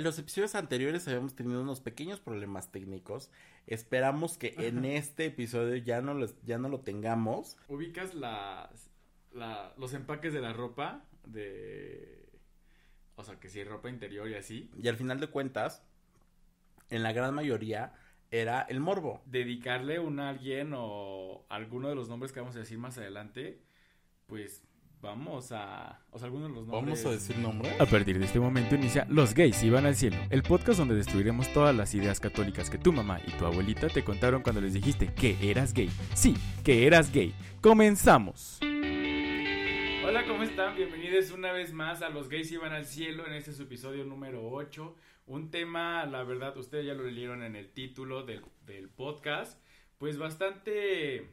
En los episodios anteriores habíamos tenido unos pequeños problemas técnicos. Esperamos que en este episodio ya no, los, ya no lo tengamos. ¿Ubicas las, la, los empaques de la ropa? De... O sea, que si ropa interior y así. Y al final de cuentas, en la gran mayoría era el morbo. Dedicarle un a alguien o alguno de los nombres que vamos a decir más adelante, pues vamos a... O sea, algunos de los nombres... ¿Vamos a decir nombres? A partir de este momento inicia Los Gays Iban al Cielo, el podcast donde destruiremos todas las ideas católicas que tu mamá y tu abuelita te contaron cuando les dijiste que eras gay. Sí, que eras gay. ¡Comenzamos! Hola, ¿cómo están? Bienvenidos una vez más a Los Gays Iban al Cielo en este es su episodio número 8. Un tema, la verdad, ustedes ya lo leyeron en el título del, del podcast, pues bastante...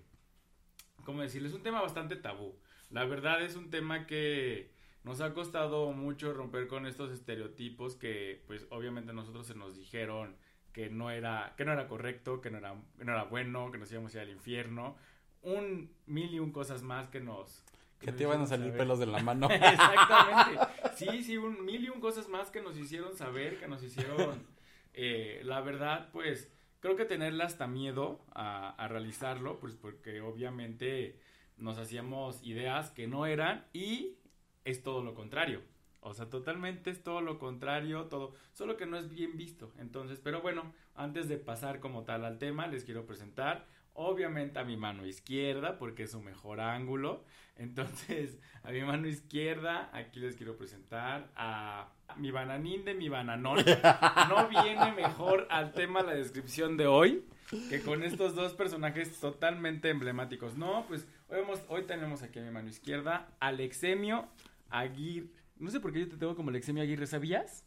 ¿Cómo decirles? Un tema bastante tabú. La verdad es un tema que nos ha costado mucho romper con estos estereotipos que pues obviamente nosotros se nos dijeron que no era que no era correcto, que no era que no era bueno, que nos íbamos a ir al infierno, un mil y un cosas más que nos que te iban a salir pelos de la mano. Exactamente. Sí, sí, un mil y un cosas más que nos hicieron saber, que nos hicieron, eh, la verdad, pues, creo que tenerle hasta miedo a, a, realizarlo, pues porque obviamente nos hacíamos ideas que no eran y es todo lo contrario. O sea, totalmente es todo lo contrario, todo, solo que no es bien visto. Entonces, pero bueno, antes de pasar como tal al tema, les quiero presentar obviamente a mi mano izquierda porque es su mejor ángulo. Entonces, a mi mano izquierda, aquí les quiero presentar a mi bananín de mi bananón. No viene mejor al tema la descripción de hoy que con estos dos personajes totalmente emblemáticos. No, pues hoy, hemos, hoy tenemos aquí a mi mano izquierda Alexemio Aguirre. No sé por qué yo te tengo como Alexemio Aguirre, ¿sabías?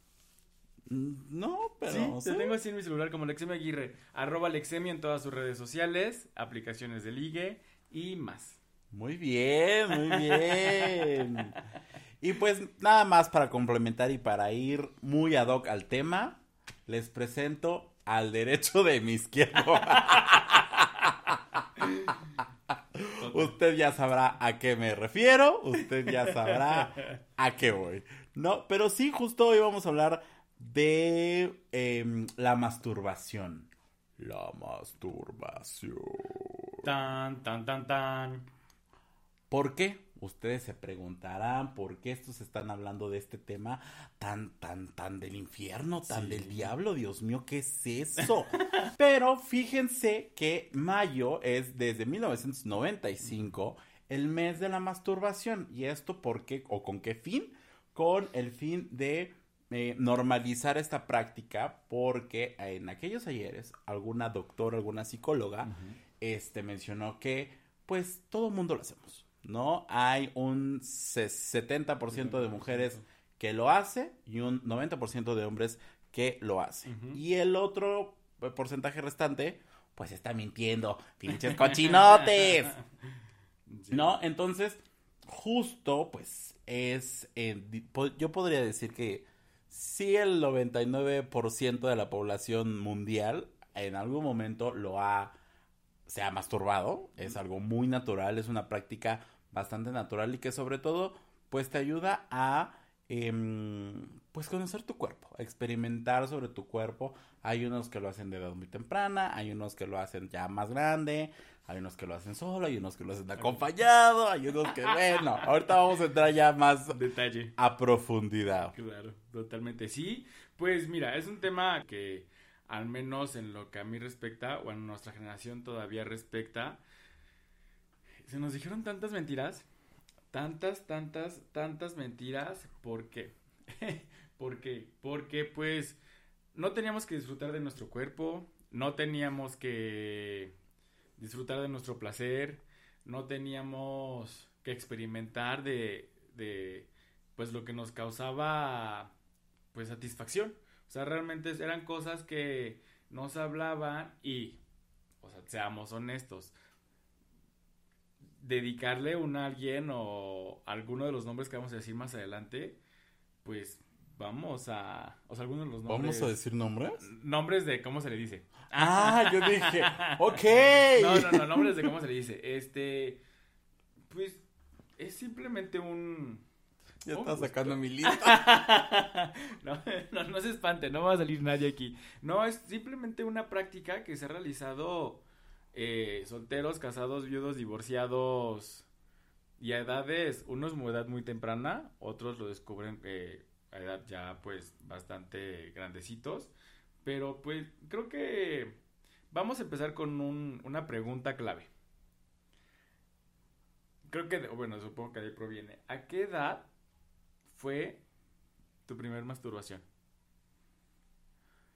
No, pero. Sí, te tengo así en mi celular como Alexemio Aguirre. Arroba Alexemio en todas sus redes sociales, aplicaciones de ligue y más. Muy bien, muy bien. y pues nada más para complementar y para ir muy ad hoc al tema, les presento al derecho de mi izquierdo. usted ya sabrá a qué me refiero, usted ya sabrá a qué voy. No, pero sí, justo hoy vamos a hablar de eh, la masturbación. La masturbación. Tan, tan, tan, tan. ¿Por qué? Ustedes se preguntarán por qué estos están hablando de este tema tan, tan, tan del infierno, tan sí. del diablo. Dios mío, ¿qué es eso? Pero fíjense que mayo es desde 1995 el mes de la masturbación. ¿Y esto por qué o con qué fin? Con el fin de eh, normalizar esta práctica porque en aquellos ayeres alguna doctora, alguna psicóloga, uh -huh. este mencionó que pues todo mundo lo hacemos. ¿No? Hay un 70% de mujeres que lo hace y un 90% de hombres que lo hace. Uh -huh. Y el otro porcentaje restante, pues está mintiendo, pinches cochinotes. Sí. ¿No? Entonces, justo, pues, es, eh, yo podría decir que sí el 99% de la población mundial en algún momento lo ha se ha masturbado, es algo muy natural, es una práctica bastante natural y que sobre todo pues te ayuda a eh, pues conocer tu cuerpo, experimentar sobre tu cuerpo. Hay unos que lo hacen de edad muy temprana, hay unos que lo hacen ya más grande, hay unos que lo hacen solo, hay unos que lo hacen acompañado, hay unos que bueno, ahorita vamos a entrar ya más detalle a profundidad. Claro, totalmente. Sí, pues mira, es un tema que al menos en lo que a mí respecta, o en nuestra generación todavía respecta, se nos dijeron tantas mentiras, tantas, tantas, tantas mentiras, ¿por qué? ¿Por qué? Porque pues no teníamos que disfrutar de nuestro cuerpo, no teníamos que disfrutar de nuestro placer, no teníamos que experimentar de, de pues lo que nos causaba pues satisfacción. O sea, realmente eran cosas que nos hablaban y, o sea, seamos honestos, dedicarle un a alguien o alguno de los nombres que vamos a decir más adelante, pues vamos a, o sea, algunos de los nombres. ¿Vamos a decir nombres? Nombres de cómo se le dice. Ah, yo dije, ok. No, no, no, nombres de cómo se le dice. Este, pues, es simplemente un Ya Un está gusto. sacando mi lista. no, no, no se espante, no va a salir nadie aquí. No, es simplemente una práctica que se ha realizado eh, solteros, casados, viudos, divorciados y a edades, unos a edad muy temprana, otros lo descubren eh, a edad ya pues bastante grandecitos. Pero pues creo que vamos a empezar con un- una pregunta clave. Creo que, bueno, supongo que de ahí proviene. ¿A qué edad fue tu primer masturbación?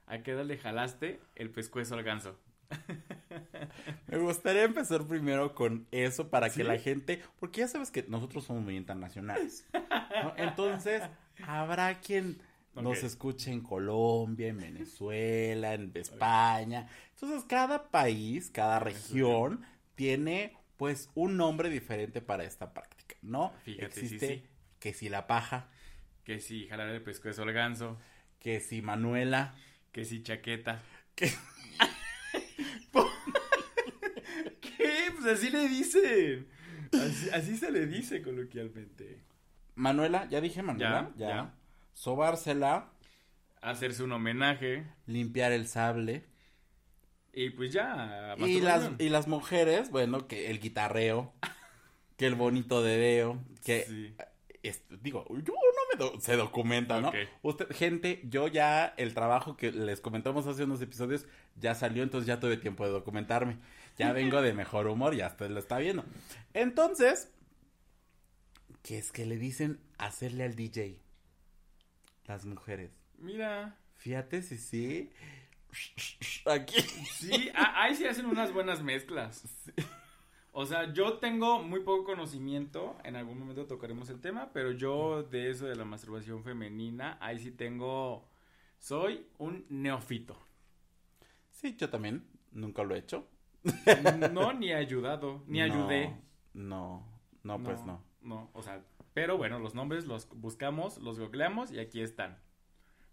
¿A qué edad le jalaste el pescuezo al ganso? Me gustaría empezar primero con eso para que la gente, porque ya sabes que nosotros somos muy internacionales. ¿no? Entonces, habrá quien nos escuche en Colombia, en Venezuela, en España. Entonces, cada país, cada región tiene pues un nombre diferente para esta práctica, ¿no? Fíjate, sí, Existe sí. que si la paja, Que si jalar el pescuezo al ganso, que si Manuela, que si chaqueta. que ¿Qué? Pues así le dicen. Así, así se le dice coloquialmente. Manuela, ya dije Manuela, Ya, ya. ya. Sobársela, Hacerse un homenaje. limpiar el sable. Y pues ya. Y las, y las mujeres, bueno, que el guitarreo, que el bonito dedeo, que Sí. es- digo, yo do- se documenta, ¿no? Usted, gente, yo ya el trabajo que les comentamos hace unos episodios ya salió, entonces ya tuve tiempo de documentarme. Ya vengo de mejor humor, ya usted lo está viendo. Entonces, ¿qué es que le dicen hacerle al DJ? Las mujeres. Mira. Fíjate si sí. Aquí. Sí, ahí sí hacen unas buenas mezclas. O sea, yo tengo muy poco conocimiento, en algún momento tocaremos el tema, pero yo de eso de la masturbación femenina, ahí sí tengo, soy un neófito. Sí, yo también. Nunca lo he hecho. No, ni he ayudado, ni No, ayudé. No, no, pues no. No, o sea, pero bueno, los nombres los buscamos, los googleamos y aquí están.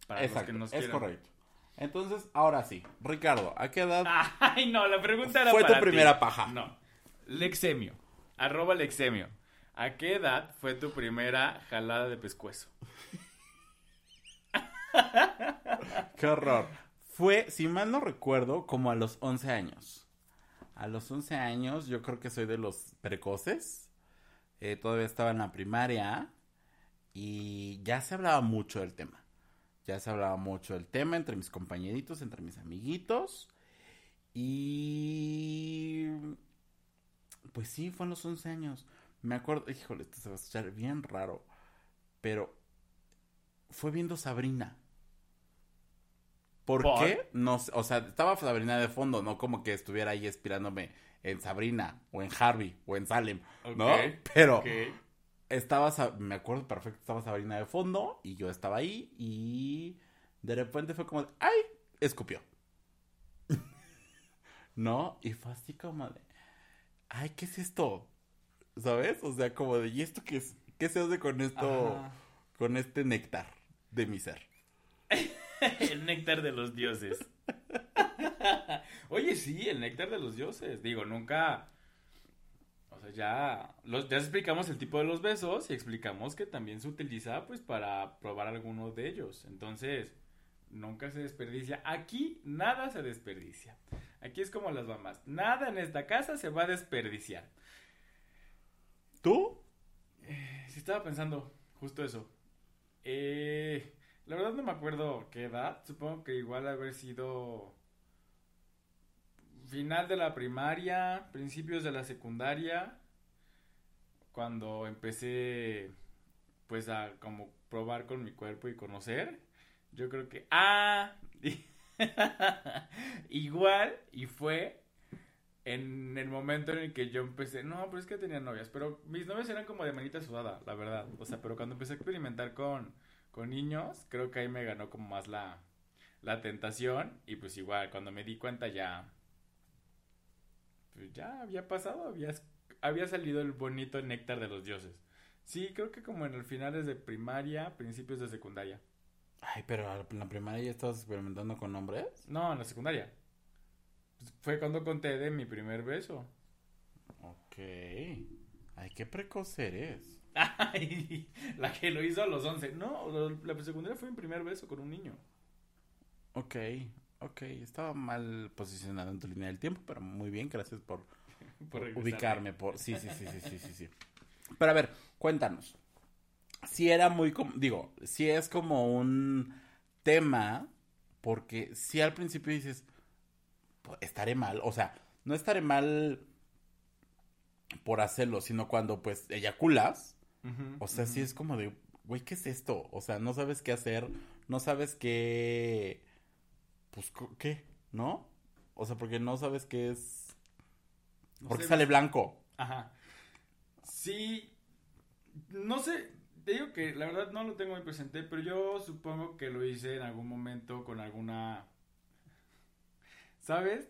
Para los Exacto, que nos es quieran. correcto. Entonces, ahora sí. Ricardo, ¿a qué edad Ay, no, la pregunta era fue tu ti. primera paja? No. Lexemio. Arroba Lexemio. ¿A qué edad fue tu primera jalada de pescuezo? Qué horror. Fue, si mal no recuerdo, como a los 11 años. A los 11 años, yo creo que soy de los precoces. Eh, todavía estaba en la primaria. Y ya se hablaba mucho del tema. Ya se hablaba mucho del tema entre mis compañeritos, entre mis amiguitos. Y. Pues sí, fue a los 11 años. Me acuerdo, híjole, esto se va a escuchar bien raro. Pero fue viendo Sabrina. ¿Por, ¿Por? qué? No sé, o sea, estaba Sabrina de fondo, no como que estuviera ahí inspirándome en Sabrina, o en Harvey, o en Salem, ¿no? Pero estaba, me acuerdo perfecto, estaba Sabrina de fondo, y yo estaba ahí, y de repente fue como, de, ¡ay! Escupió. ¿No? Y fue así como de, ¡ay! ¿Qué es esto? ¿Sabes? O sea, como de, ¿y esto qué es? ¿Qué se hace con esto, Ajá. con este néctar de mi ser? El néctar de los dioses. Oye, sí, el néctar de los dioses. Digo, nunca. O sea, ya. Los, ya explicamos el tipo de los besos y explicamos que también se utiliza, pues, para probar alguno de ellos. Entonces, nunca se desperdicia. Aquí nada se desperdicia. Aquí es como las mamás. Nada en esta casa se va a desperdiciar. ¿Tú? Sí, estaba pensando justo eso. Eh, la verdad no me acuerdo qué edad. Supongo que igual haber sido final de la primaria, principios de la secundaria, cuando empecé pues a como probar con mi cuerpo y conocer. Yo creo que ah igual y fue en el momento en el que yo empecé, no, pero es que tenía novias, pero mis novias eran como de manita sudada, la verdad. O sea, pero cuando empecé a experimentar con, con niños, creo que ahí me ganó como más la, la tentación. Y pues igual, cuando me di cuenta ya, pues ya había pasado, había, había salido el bonito néctar de los dioses. Sí, creo que como en el finales de primaria, principios de secundaria. Ay, pero en la primaria ya estabas experimentando con hombres. No, en la secundaria. Pues fue cuando conté de mi primer beso. Ok. Ay, qué precoz eres. Ay, la que lo hizo a los 11. No, la secundaria fue mi primer beso con un niño. Ok, ok. Estaba mal posicionado en tu línea del tiempo, pero muy bien, gracias por, Por ubicarme. Por... Sí, sí, sí, sí, sí, sí, sí. Pero a ver, cuéntanos. Si era muy, com- digo, si es como un tema, porque si al principio dices, "Pues, estaré mal, o sea, no estaré mal por hacerlo, sino cuando pues eyaculas, o sea, sí ujú. es como de, güey, ¿qué es esto? O sea, no sabes qué hacer, no sabes qué, pues, ¿qué? ¿No? O sea, porque no sabes qué es, No porque sé, sale blanco. Ajá. Sí. No sé. Te digo que la verdad no lo tengo muy presente, pero yo supongo que lo hice en algún momento con alguna. ¿Sabes?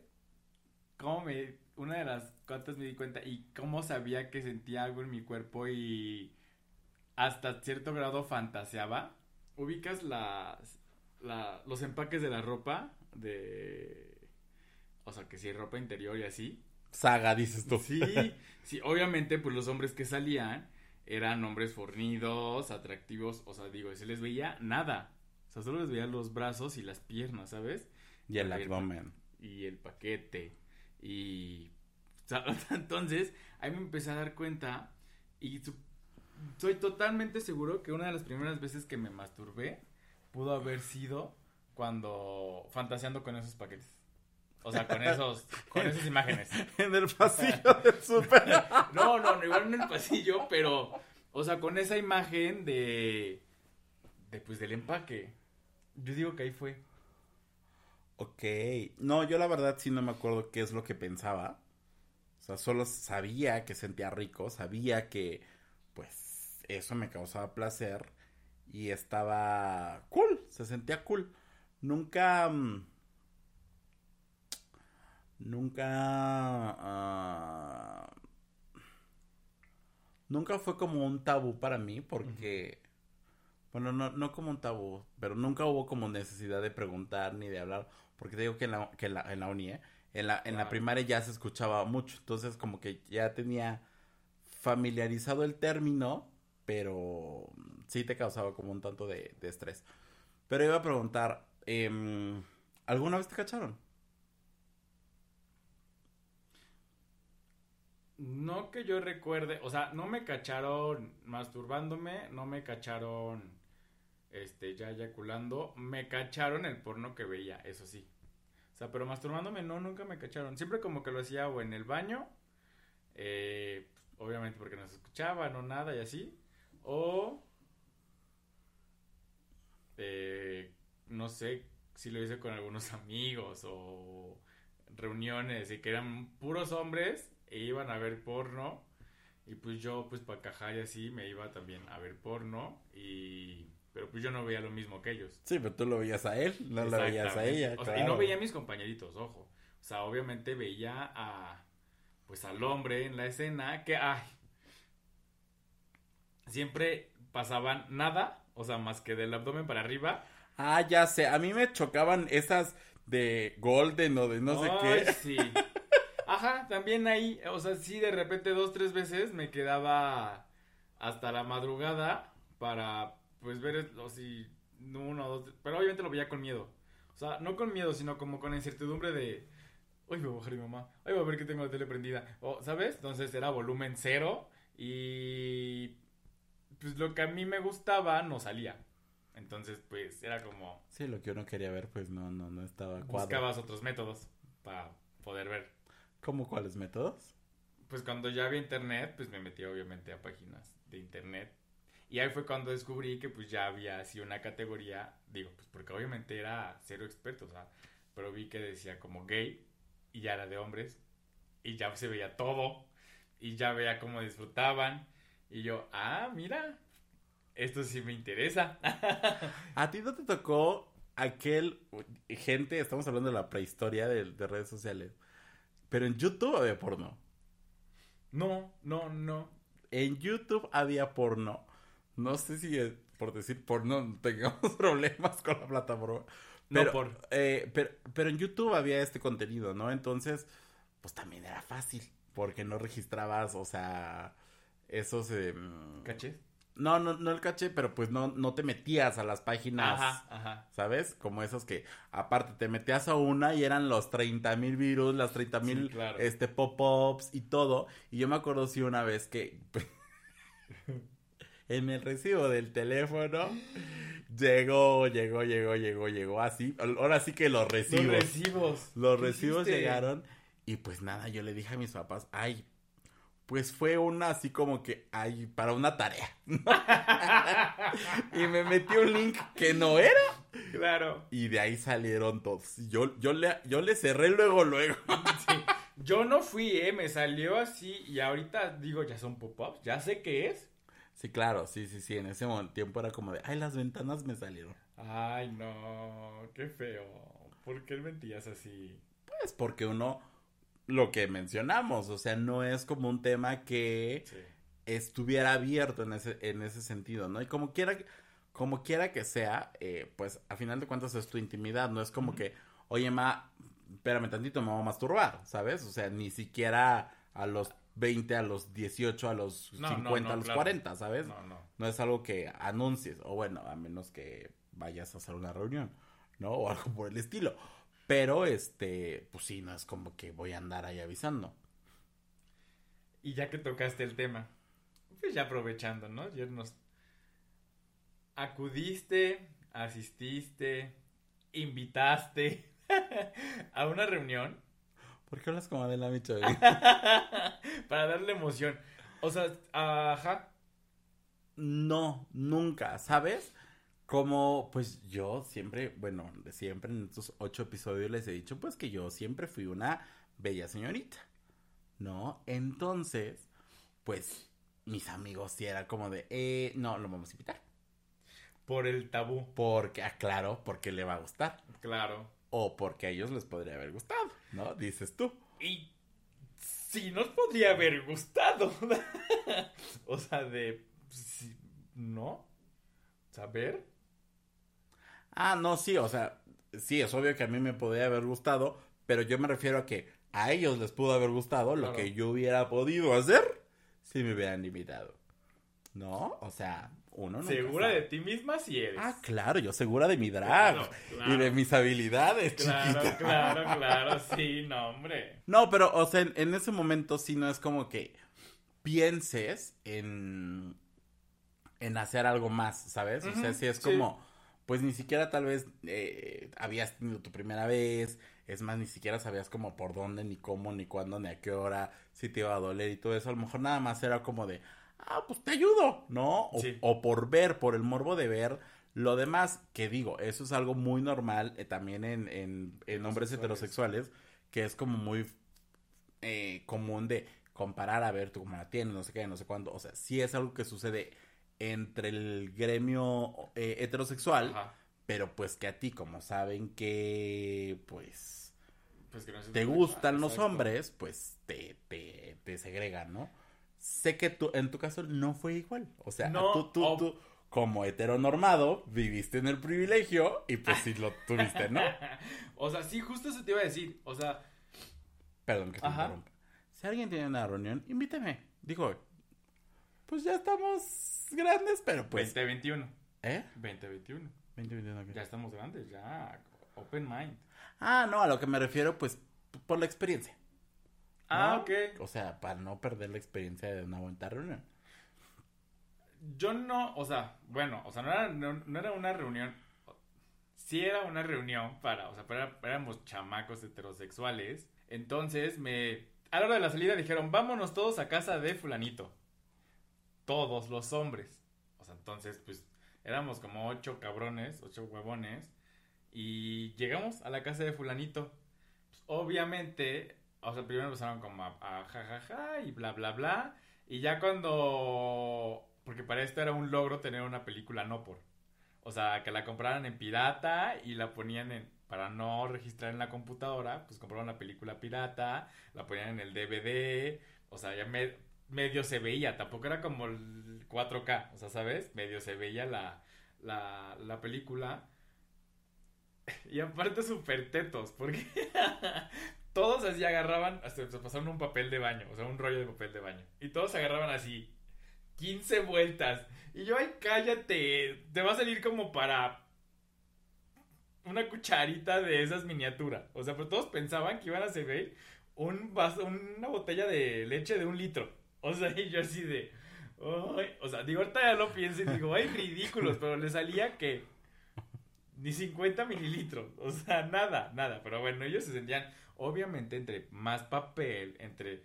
Cómo me. Una de las cuantas me di cuenta y cómo sabía que sentía algo en mi cuerpo y hasta cierto grado fantaseaba. ¿Ubicas las. La, los empaques de la ropa? De. O sea, que si ropa interior y así. Saga, dices tú. Sí, sí, obviamente, pues los hombres que salían eran hombres fornidos, atractivos, o sea, digo, se les veía nada. O sea, solo les veía los brazos y las piernas, ¿sabes? Y el abdomen. Y el paquete. Y. o sea, Entonces, ahí me empecé a dar cuenta. Y soy totalmente seguro que una de las primeras veces que me masturbé pudo haber sido cuando. fantaseando con esos paquetes. O sea, con esos. con esas imágenes. En el pasillo del súper. No, no, no, igual en el pasillo, pero, o sea, con esa imagen de, de, pues, del empaque. Yo digo que ahí fue. Ok. No, yo la verdad sí no me acuerdo qué es lo que pensaba. O sea, solo sabía que sentía rico, sabía que, pues, eso me causaba placer y estaba cool, se sentía cool. Nunca... mm, Nunca... ah, nunca fue como un tabú para mí porque... Bueno, no, no como un tabú, pero nunca hubo como necesidad de preguntar ni de hablar, porque te digo que en la, que en la, en la uni, ¿eh? en, la, en la primaria ya se escuchaba mucho, entonces como que ya tenía familiarizado el término, pero sí te causaba como un tanto de, de estrés. Pero iba a preguntar, em, ¿alguna vez te cacharon? No que yo recuerde, o sea, no me cacharon masturbándome, no me cacharon, este, ya eyaculando, me cacharon el porno que veía, eso sí. O sea, pero masturbándome no, nunca me cacharon. Siempre como que lo hacía o en el baño, eh, obviamente porque no se escuchaban o nada y así, o, eh, no sé si lo hice con algunos amigos o reuniones y que eran puros hombres e iban a ver porno y pues yo pues para cajar y así me iba también a ver porno y pero pues yo no veía lo mismo que ellos. Sí, pero tú lo veías a él, no lo veías a ella. O sea, y no veía a mis compañeritos, ojo. O sea, obviamente veía a pues al hombre en la escena que ay siempre pasaban nada, o sea, más que del abdomen para arriba. Ah, ya sé, a mí me chocaban esas de Golden o de no sé qué. sí. Ajá, también ahí, o sea, sí, de repente dos, tres veces me quedaba hasta la madrugada para, pues, ver o si uno, dos, tres- pero obviamente lo veía con miedo. O sea, no con miedo, sino como con la incertidumbre de, hoy voy a bajar mi mamá, hoy voy a ver que tengo la tele prendida, o, ¿sabes? Entonces era volumen cero y, pues, lo que a mí me gustaba no salía. Entonces, pues, era como, Sí, lo que uno quería ver, pues no, no, no estaba cuadro. buscabas otros métodos para poder ver. ¿Cómo cuáles métodos? Pues cuando ya había internet, pues me metí obviamente a páginas de internet. Y ahí fue cuando descubrí que pues ya había así una categoría, digo, pues porque obviamente era cero experto, o sea, pero vi que decía como gay y ya era de hombres y ya se veía todo y ya veía cómo disfrutaban y yo, ah, mira, esto sí me interesa. ¿A ti no te tocó aquel gente, estamos hablando de la prehistoria de, de redes sociales, pero en YouTube había porno. no, no, no. En YouTube había porno. No sé si por decir porno tengamos problemas con la plataforma. No Pero, por... eh, pero, pero en YouTube había este contenido, ¿no? Entonces, pues también era fácil, porque no registrabas, o sea, esos... Eh, mm, ¿Cachés? No, no, no el caché, pero pues no, no te metías a las páginas, Ajá, ajá. ¿sabes? Como esos que, aparte, te metías a una y eran los 30 mil virus, las 30 mil Sí, claro. este, pop-ups y todo. Y yo me acuerdo sí una vez que en el recibo del teléfono llegó, llegó, llegó, llegó, llegó así. Ahora sí que los recibos. Los recibos. Los ¿Qué recibos hiciste? llegaron y pues nada, yo le dije a mis papás, ay, pues fue una así como que, ay, para una tarea. y me metí un link que no era Claro. y de ahí salieron todos. Yo, yo, le, yo le cerré luego, luego. Sí. Yo no fui, eh, me salió así y ahorita digo, ya son pop-ups, ya sé qué es. Sí, claro, sí, sí, sí, en ese tiempo era como de, ay, las ventanas me salieron. Ay, no, qué feo. ¿Por qué mentías así? Pues porque uno, lo que mencionamos, o sea, no es como un tema que... Sí. estuviera abierto en ese, en ese sentido, ¿no? Y como quiera, que- como quiera que sea, eh, pues a final de cuentas es tu intimidad, no es como que, oye, ma, espérame tantito, me voy a masturbar, ¿sabes? O sea, ni siquiera a los 20, a los 18, a los No, no, 50, no, a los claro. 40, ¿sabes? No, no. No es algo que anuncies, o bueno, a menos que vayas a hacer una reunión, ¿no? O algo por el estilo. Pero, este, pues sí, no es como que voy a andar ahí avisando. Y ya que tocaste el tema, pues ya aprovechando, ¿no? Ya nos acudiste, asististe, invitaste a una reunión ¿Por qué hablas como de la Micho? para darle emoción. O sea, ajá. No, nunca, ¿sabes? Como, pues yo siempre, bueno, de siempre en estos ocho episodios les he dicho, pues que yo siempre fui una bella señorita, ¿no? Entonces, pues mis amigos sí era como de, eh, no, lo vamos a invitar. Por el tabú, Porque, aclaro, porque le va a gustar. claro. O porque a ellos les podría haber gustado, ¿no? Dices tú. Y sí nos podría haber gustado. o sea, de... sí, ¿No? ¿Saber? Ah, no, sí, o sea, sí, es obvio que a mí me podría haber gustado, pero yo me refiero a que a ellos les pudo haber gustado lo Claro. que yo hubiera podido hacer si me hubieran invitado. ¿No? O sea, uno nunca Segura sabe. de ti misma si eres. Ah, claro, yo segura de mi drag Claro, y de mis habilidades, Claro, chiquita. claro, claro, sí, no, hombre. No, pero, o sea, en, en ese momento sí no es como que pienses en, en hacer algo más, ¿sabes? O sea, sí es sí. Pues ni siquiera tal vez eh, habías tenido tu primera vez, es más, ni siquiera sabías como por dónde, ni cómo, ni cuándo, ni a qué hora, si te iba a doler y todo eso. A lo mejor nada más era como de, ah, pues te ayudo, ¿no? O, Sí. o por ver, por el morbo de ver. Lo demás, que digo, eso es algo muy normal eh, también en, en, en hombres Heterosexuales. heterosexuales, que es como muy eh, común de comparar a ver tú cómo la tienes, no sé qué, no sé cuándo. O sea, sí es algo que sucede entre el gremio eh, heterosexual, Ajá. pero pues que a ti, como saben que pues Pues que no se te gustan los Exacto. hombres, pues te, te, te segregan, ¿no? Sé que tú, en tu caso no fue igual. O sea, No, tú, tú, tú, como heteronormado, viviste en el privilegio y pues sí lo tuviste, ¿no? o sea, sí, justo eso te iba a decir. O sea, Perdón que te interrumpa. Si alguien tiene una reunión, invíteme. Digo, pues ya estamos grandes, pero pues. 2021. ¿Eh? 2021. 20, 21, ¿qué? Ya estamos grandes, ya. Open mind. Ah, no, a lo que me refiero, pues, por la experiencia. Ah, ok. O sea, para no perder la experiencia de una buena reunión. Yo no, o sea, bueno, o sea, no era, no, no era una reunión. Sí era una reunión para, o sea, para, éramos chamacos heterosexuales. Entonces me, a la hora de la salida dijeron, vámonos todos a casa de fulanito. Todos los hombres. O sea, entonces, pues, éramos como ocho cabrones, ocho huevones. Y llegamos a la casa de fulanito. Pues, obviamente, o sea, primero empezaron como a, a jajaja y bla, bla, bla. Y ya cuando... Porque para esto era un logro tener una película no por. O sea, que la compraran en pirata y la ponían en... Para no registrar en la computadora, pues compraron la película pirata, la ponían en el DVD, o sea, ya me- medio se veía, tampoco era como el 4K, o sea, ¿sabes? Medio se veía la, la, la película. Y aparte súper tetos, porque todos así agarraban, hasta se pasaron un papel de baño, o sea, un rollo de papel de baño. Y todos agarraban así, 15 vueltas. Y yo, ay, cállate. Te va a salir como para una cucharita de esas miniaturas. O sea, pero todos pensaban que iban a servir un vaso, una botella de leche de un litro. O sea, y yo así de. o sea, digo, ahorita ya lo pienso y digo, ay, ridículos, pero le salía que ni 50 mililitros. O sea, nada, nada. Pero bueno, ellos se sentían, obviamente, entre más papel, entre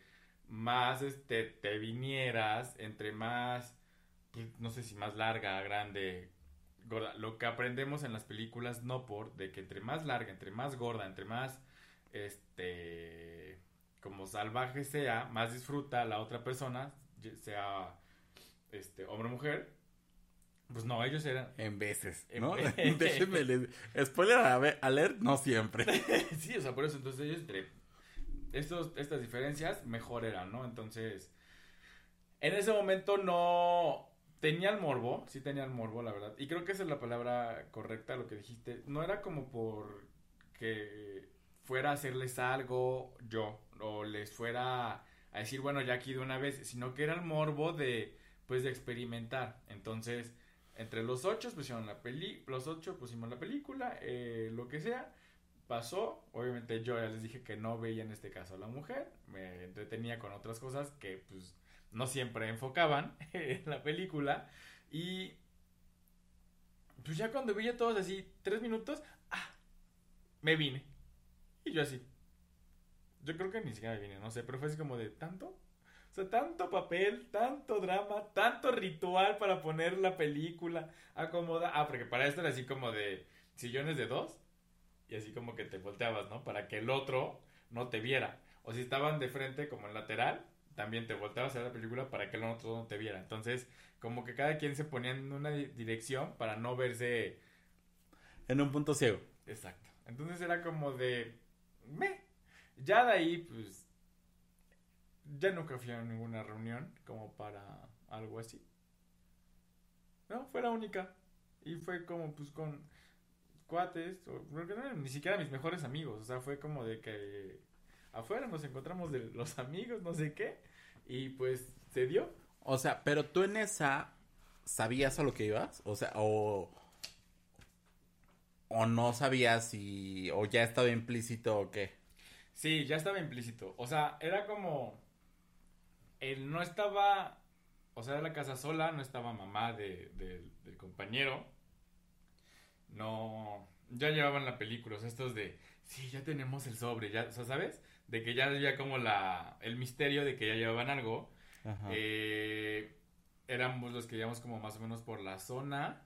más este, te vinieras, entre más, pues, no sé si más larga, grande, gorda. Lo que aprendemos en las películas, no por, de que entre más larga, entre más gorda, entre más, este, como salvaje sea, más disfruta la otra persona, sea, este, hombre o mujer. Pues no, ellos eran... En veces, ¿no? Déjenme les... Spoiler alert, no siempre. sí, o sea, por eso entonces ellos entre estos, estas diferencias mejor eran, ¿no? Entonces, en ese momento no tenía el morbo, sí tenía el morbo, la verdad. Y creo que esa es la palabra correcta, lo que dijiste. No era como por que fuera a hacerles algo yo, o les fuera a decir, bueno, ya aquí de una vez, sino que era el morbo de, pues, de experimentar. Entonces, entre los ocho pusieron la peli, los ocho pusimos la película, eh, lo que sea, pasó. Obviamente yo ya les dije que no veía en este caso a la mujer, me entretenía con otras cosas que, pues, no siempre enfocaban en la película. Y pues ya cuando vi todos así, tres minutos, ah, me vine. Y yo así. Yo creo que ni siquiera me vine, no sé, pero fue así como de tanto. O sea, tanto papel, tanto drama, tanto ritual para poner la película, acomoda. Ah, porque para esto era así como de sillones de dos. Y así como que te volteabas, ¿no? Para que el otro no te viera. O si estaban de frente como en lateral, también te volteabas a la película para que el otro no te viera. Entonces, como que cada quien se ponía en una dirección para no verse en un punto ciego. Exacto. Entonces era como de me. Ya de ahí pues ya nunca fui a ninguna reunión como para algo así. No, fue la única. Y fue como pues con cuates, porque no eran ni siquiera mis mejores amigos, o sea, fue como de que afuera nos encontramos de los amigos, no sé qué, y pues se dio. O sea, pero tú en esa sabías a lo que ibas, o sea, o o no sabías si o ya estaba implícito o qué. Sí, ya estaba implícito, o sea, era como él no estaba, o sea, era la casa sola, no estaba mamá de, del compañero, no, ya llevaban la película, o sea, estos de, sí, ya tenemos el sobre, ya, o sea, ¿sabes? de que ya había como la, el misterio de que ya llevaban algo. Eh, éramos los que íbamos como más o menos por la zona.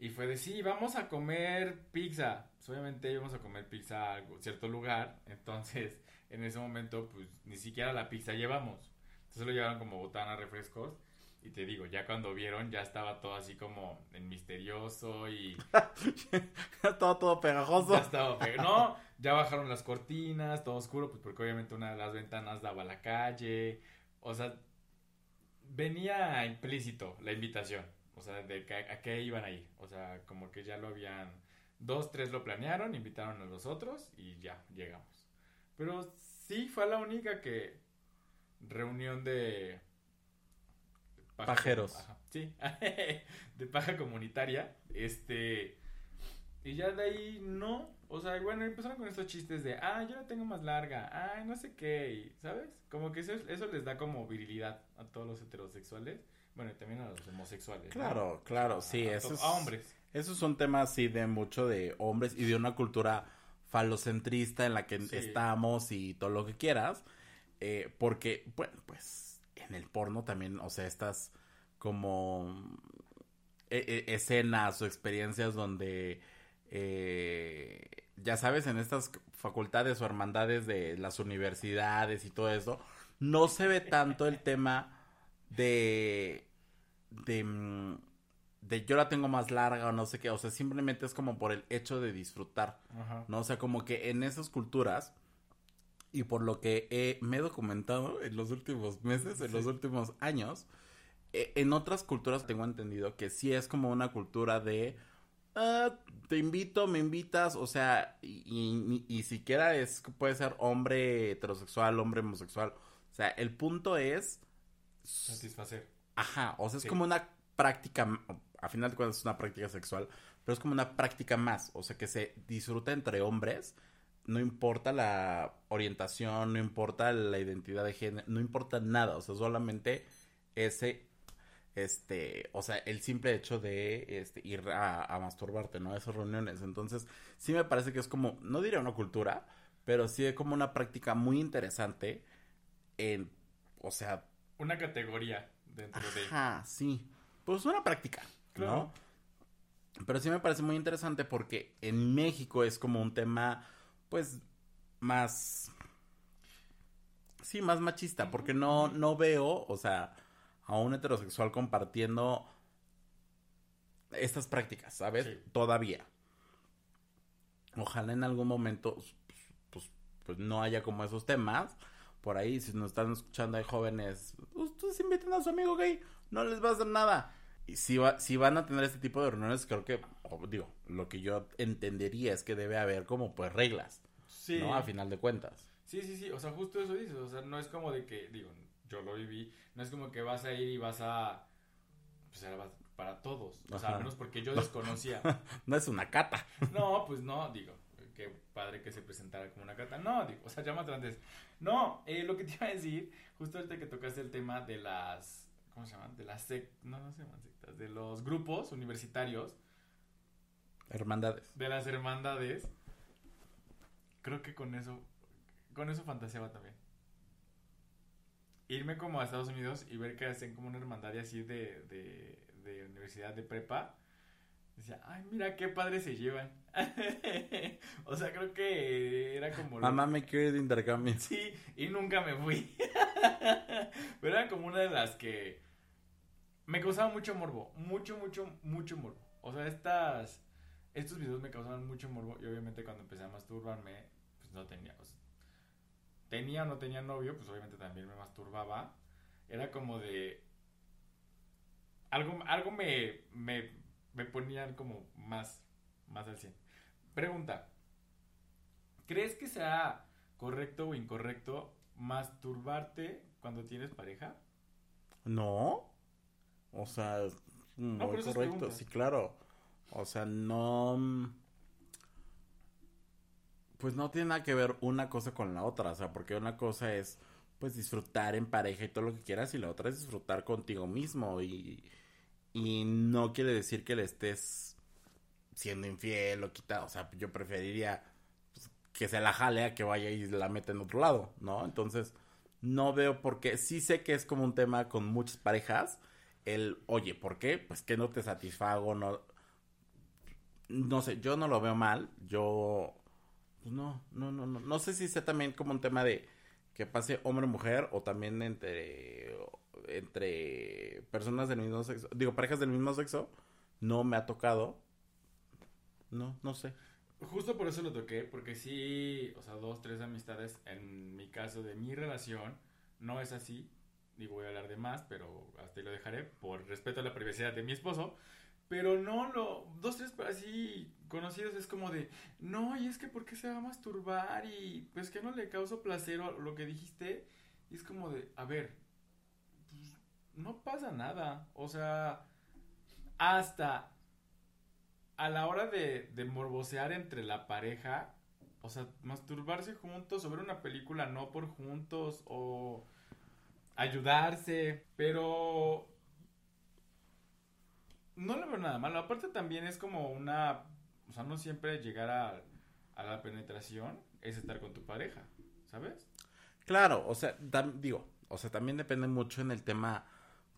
Y fue de, sí, vamos a comer pizza. Pues, obviamente íbamos a comer pizza a cierto lugar. Entonces, en ese momento, pues ni siquiera la pizza llevamos. Entonces lo llevaron como botana, refrescos. Y te digo, ya cuando vieron, ya estaba todo así como en misterioso y. estaba todo pegajoso. Ya estaba No, ya bajaron las cortinas, todo oscuro, pues porque obviamente una de las ventanas daba a la calle. O sea, venía implícito la invitación. O sea, de a qué iban a ir. O sea, como que ya lo habían. Dos, tres lo planearon, invitaron a los otros y ya, llegamos. Pero sí fue la única que. Reunión de Pajeros. sí, de paja comunitaria. Este. Y ya de ahí no. O sea, bueno, empezaron con estos chistes de, ah, yo la tengo más larga, ay, no sé qué, ¿sabes? Como que eso, eso les da como virilidad a todos los heterosexuales. Bueno, y también a los homosexuales. Claro, claro, sí, a, eso es, a hombres. Eso es un tema así de mucho de hombres y de una cultura falocentrista en la que estamos y todo lo que quieras. Eh, porque, bueno, pues en el porno también, o sea, estas como e, e, escenas o experiencias donde, eh, ya sabes, en estas facultades o hermandades de las universidades y todo eso, no se ve tanto el tema de, de, mm, de yo la tengo más larga o no sé qué, o sea, simplemente es como por el hecho de disfrutar, ¿no? O sea, como que en esas culturas y por lo que me he documentado en los últimos meses, en los últimos años, e, en otras culturas tengo entendido que sí es como una cultura de ah, te invito, me invitas, o sea, y, y, siquiera es puede ser hombre heterosexual, hombre homosexual, o sea, el punto es satisfacer. Ajá, o sea, es Sí. como una práctica, a final de cuentas es una práctica sexual, pero es como una práctica más, o sea, que se disfruta entre hombres, no importa la orientación, no importa la identidad de género, no importa nada, o sea, solamente ese, este, o sea, el simple hecho de este, ir a, a masturbarte, ¿no? A esas reuniones, entonces, sí me parece que es como, no diría una cultura, pero sí es como una práctica muy interesante en, o sea, Una categoría dentro de... Ajá, sí. Pues una práctica, Claro. ¿no? Pero sí me parece muy interesante porque en México es como un tema, pues, más... Sí, más machista, porque no, no veo, o sea, a un heterosexual compartiendo estas prácticas, ¿sabes? Sí. Todavía. Ojalá en algún momento, pues, pues no haya como esos temas. Por ahí, si nos están escuchando, hay jóvenes, ustedes inviten a su amigo gay, no les va a hacer nada. Y si, va, si van a tener este tipo de reuniones, creo que, digo, lo que yo entendería es que debe haber como pues reglas, Sí. ¿no? A final de cuentas. Sí, sí, sí, o sea, justo eso dices, o sea, no es como de que, digo, yo lo viví, no es como que vas a ir y vas a, pues para todos, o sea, al menos porque yo desconocía. No es una cata. No, pues no, digo, qué padre que se presentara como una carta, no, digo, o sea, ya más antes. No, eh, lo que te iba a decir, justo ahorita que tocaste el tema de las, ¿cómo se llaman? De las sec, no, no se llaman sectas, de los grupos universitarios, Hermandades. de las hermandades, creo que con eso, con eso fantaseaba también. Irme como a Estados Unidos y ver que hacen como una hermandad y así de, de, de universidad de prepa. Decía, ay, mira qué padre se llevan. o sea, creo que era como... lo- Mamá me quiere de intercambio. Sí, y nunca me fui. Pero era como una de las que me causaba mucho morbo. Mucho, mucho, mucho morbo. O sea, estas, estos videos me causaban mucho morbo. Y obviamente cuando empecé a masturbarme, pues no tenía. o sea, tenía o no tenía novio, pues obviamente también me masturbaba. Era como de. Algo, algo me, me, me ponían como más, más al 100. Pregunta. ¿Crees que sea correcto o incorrecto masturbarte cuando tienes pareja? No. O sea, es correcto. pregunta. Sí, claro. O sea, no. mm, Pues no tiene nada que ver una cosa con la otra. O sea, porque una cosa es, pues, disfrutar en pareja y todo lo que quieras. Y la otra es disfrutar contigo mismo. Y, y no quiere decir que le estés siendo infiel o quitado. O sea, yo preferiría pues, que se la jale a que vaya y la meta en otro lado, ¿no? Entonces, no veo por qué. Sí sé que es como un tema con muchas parejas. El, oye, ¿por qué? Pues que no te satisfago, no. No sé, yo no lo veo mal. Yo. Pues no, no, no, no. No sé si sea también como un tema de que pase hombre-mujer o también entre. Entre personas del mismo sexo. Digo, parejas del mismo sexo. No me ha tocado. No, no sé. Justo por eso lo toqué, porque sí, o sea, dos, tres amistades, en mi caso de mi relación, no es así. Digo, voy a hablar de más, pero hasta ahí lo dejaré por respeto a la privacidad de mi esposo. Pero no lo, dos, tres así conocidos es como de, no, y es que ¿por qué se va a masturbar? Y pues que no le causó placer o lo que dijiste. Y es como de, a ver, no pasa nada. O sea, hasta a la hora de, morbosear entre la pareja, o sea, masturbarse juntos o ver una película no por juntos o ayudarse, pero no le veo nada malo. Aparte también es como una, o sea, no siempre llegar a, a la penetración es estar con tu pareja, ¿sabes? Claro, o sea, digo, o sea, también depende mucho en el tema,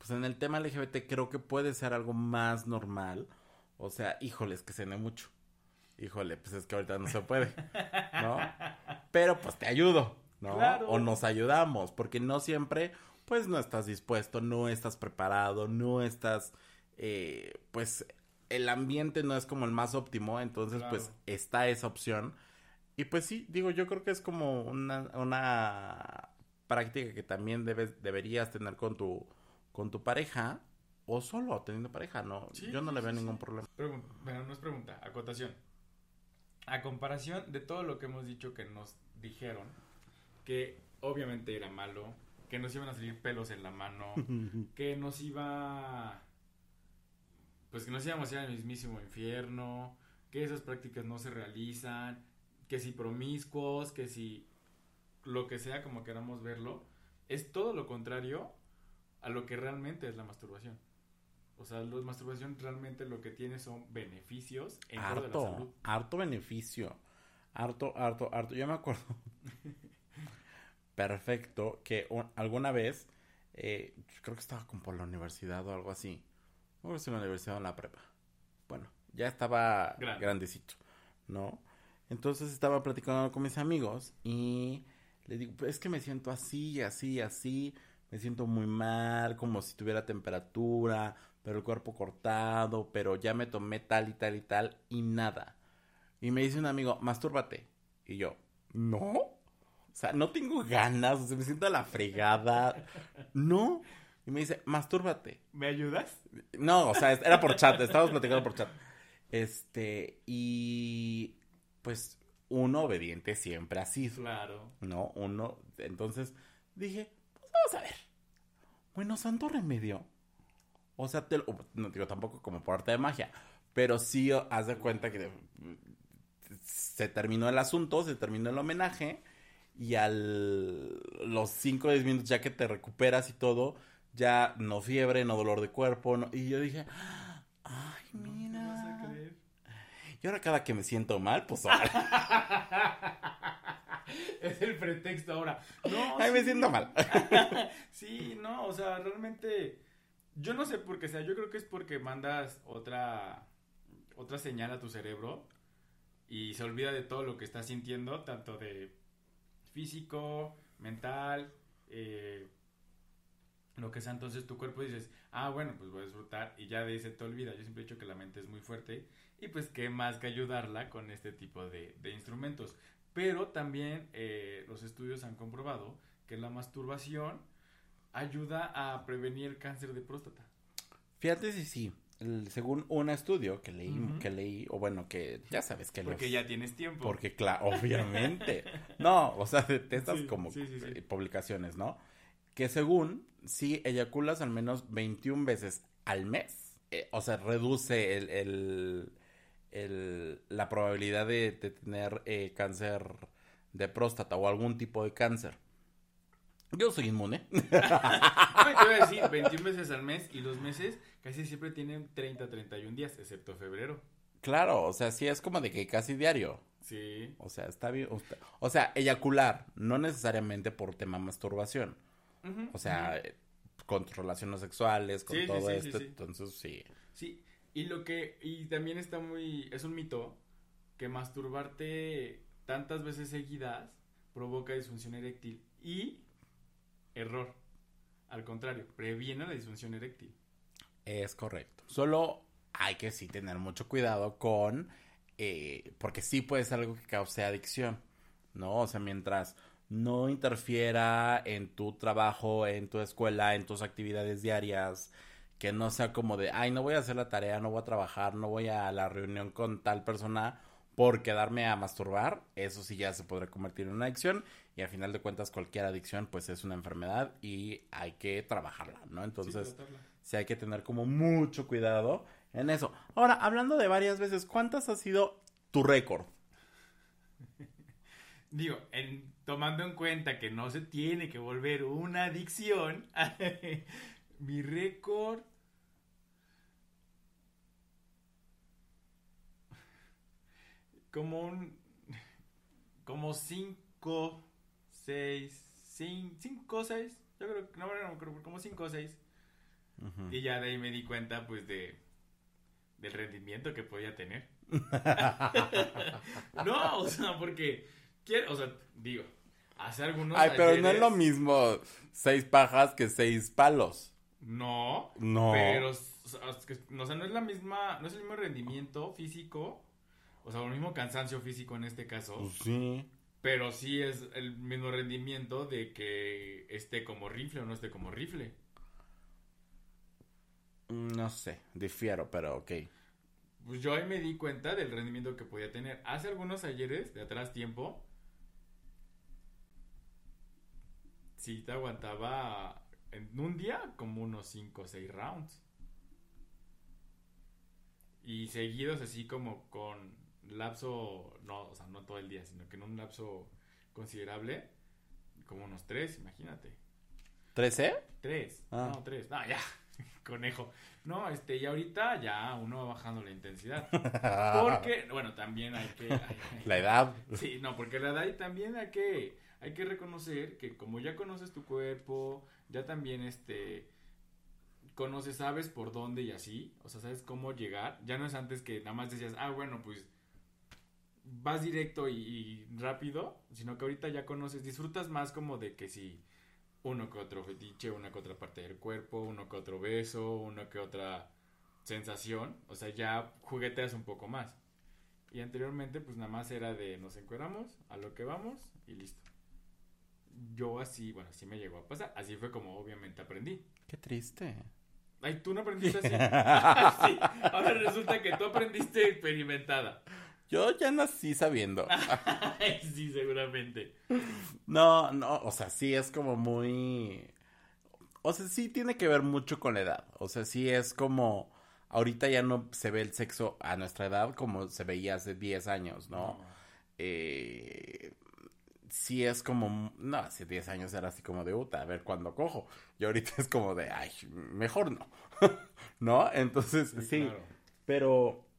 pues en el tema LGBT creo que puede ser algo más normal. O sea, híjoles, que se ne mucho. Híjole, pues es que ahorita no se puede, ¿no? Pero pues te ayudo, ¿no? Claro. O nos ayudamos, porque no siempre, pues no estás dispuesto, no estás preparado, no estás, eh, pues el ambiente no es como el más óptimo, entonces Claro. pues está esa opción. Y pues sí, digo, yo creo que es como una, una práctica que también debes, deberías tener con tu, con tu pareja, o solo teniendo pareja, ¿no? Sí, yo no le veo sí, ningún sí. problema. Bueno, no es pregunta, acotación. A comparación de todo lo que hemos dicho que nos dijeron, que obviamente era malo, que nos iban a salir pelos en la mano, que nos iba... Pues que nos íbamos a ir al mismísimo infierno, que esas prácticas no se realizan, que si promiscuos, que si lo que sea como queramos verlo, es todo lo contrario a lo que realmente es la masturbación. O sea, la masturbación realmente lo que tiene son beneficios en harto, toda la salud. harto beneficio. Harto, harto, harto. Yo me acuerdo perfecto que un- alguna vez, eh, creo que estaba como por la universidad o algo así. No sé si en la universidad o en la prepa. Bueno, ya estaba Grande. grandecito, ¿no? Entonces estaba platicando con mis amigos y le digo, "Pues es que me siento así, así, así. Me siento muy mal, como si tuviera temperatura, pero el cuerpo cortado, pero ya me tomé tal y tal y tal y nada. Y me dice un amigo, mastúrbate. Y yo, no. O sea, no tengo ganas, o sea, me siento a la fregada. No. Y me dice, mastúrbate. ¿Me ayudas? No, o sea, era por chat, estábamos platicando por chat. Este, y pues uno obediente siempre ha sido, Claro. ¿no? Uno, entonces dije, vamos a ver. Bueno, santo remedio. O sea, te lo- no digo tampoco como por arte de magia, pero sí haz de cuenta que se terminó el asunto, se terminó el homenaje y al los 5 o 10 minutos ya que te recuperas y todo, ya no fiebre, no dolor de cuerpo, no- y yo dije, ay, No te mira. vas a creer. Y ahora cada que me siento mal, pues ahora, es el pretexto ahora. No, ay, me sí. siento mal. Sí, no, o sea, realmente yo no sé por qué sea, yo creo que es porque mandas otra otra señal a tu cerebro y se olvida de todo lo que estás sintiendo, tanto de físico, mental, eh, lo que sea, entonces tu cuerpo dices, ah, bueno, pues voy a disfrutar y ya de ahí se te olvida. Yo siempre he dicho que la mente es muy fuerte y pues qué más que ayudarla con este tipo de, de instrumentos. Pero también eh, los estudios han comprobado que la masturbación ayuda a prevenir cáncer de próstata. Fíjate si sí, el- según un estudio que leí, que leí, o bueno, que ya sabes que Porque los- ya tienes tiempo. Porque, claro, obviamente. No, o sea, de, estas Sí, como sí, sí, sí. eh, publicaciones, ¿no? Que según, si eyaculas al menos 21 veces al mes, eh, o sea, reduce el, el- el- la probabilidad de, de tener eh, cáncer de próstata o algún tipo de cáncer. Yo soy inmune. No, te voy a decir, 21 veces al mes y los meses casi siempre tienen 30, 31 días, excepto febrero. claro, o sea, sí es como de que casi diario. Sí. O sea, está bien. O sea, eyacular, no necesariamente por tema masturbación. Ujú, O sea, ujú. eh, con tus relaciones sexuales, con Sí, todo sí, sí, esto. Entonces, sí. Sí, y lo que, y también está muy, es un mito que masturbarte tantas veces seguidas provoca disfunción eréctil y error. Al contrario, previene la disfunción eréctil. Es correcto. Solo hay que sí tener mucho cuidado con. eh, porque sí puede ser algo que cause adicción. ¿No? O sea, mientras no interfiera en tu trabajo, en tu escuela, en tus actividades diarias. Que no sea como de, ay, no voy a hacer la tarea, no voy a trabajar, no voy a la reunión con tal persona por quedarme a masturbar. Eso sí ya se podrá convertir en una adicción. Y al final de cuentas, cualquier adicción, pues es una enfermedad y hay que trabajarla, ¿no? Entonces. Sí, hay que tener como mucho cuidado en eso. Ahora, hablando de varias veces, ¿cuántas ha sido tu récord? Digo, en- tomando en cuenta que no se tiene que volver una adicción, mi récord... Como un... Como cinco, seis, cin- cinco, seis, yo creo que, no, no, no, como cinco o seis. Y ya de ahí me di cuenta, pues, de... Del rendimiento que podía tener. no, o sea, porque... quiero- o sea, digo, hace algunos Ay, pero no es lo mismo seis pajas que seis palos. No, No. pero, o o sea, no es la misma, no es el mismo rendimiento físico, o sea, el mismo cansancio físico en este caso, Pues sí. pero sí es el mismo rendimiento de que esté como rifle o no esté como rifle. No sé, difiero, pero ok. Pues yo ahí me di cuenta del rendimiento que podía tener. Hace algunos ayeres, de atrás tiempo, sí te aguantaba en un día como unos 5 o 6 rounds. Y seguidos así como con lapso, no, o sea, no todo el día, sino que en un lapso considerable, como unos 3, imagínate. ¿13? 3, Ah. no, 3, no, ya, conejo. No, este, y ahorita ya uno va bajando la intensidad. Porque, bueno, también hay que... hay- hay- La edad. Sí, no, porque la edad y también hay que, hay que reconocer que como ya conoces tu cuerpo, ya también este conoces, sabes por dónde y así, o sea, sabes cómo llegar, ya no es antes que nada más decías, ah, bueno, pues vas directo y, y rápido, sino que ahorita ya conoces, disfrutas más como de que si uno que otro fetiche, una que otra parte del cuerpo, uno que otro beso, una que otra sensación, o sea, ya jugueteas un poco más. Y anteriormente, pues nada más era de nos encueramos, a lo que vamos y listo. Yo así, bueno, así me llegó a pasar. Así fue como obviamente aprendí. Qué triste. Ay, tú no aprendiste así. sí, ahora resulta que tú aprendiste experimentada. Yo ya nací sabiendo. Sí, seguramente. No, no, o sea, sí es como muy... O sea, sí tiene que ver mucho con la edad. O sea, sí es como... Ahorita ya no se ve el sexo a nuestra edad como se veía hace 10 años, ¿no? Eh, sí es como... No, hace 10 años era así como de, puta, a ver cuándo cojo. Y ahorita es como de, ay, mejor no. ¿No? Entonces, sí. claro. Pero,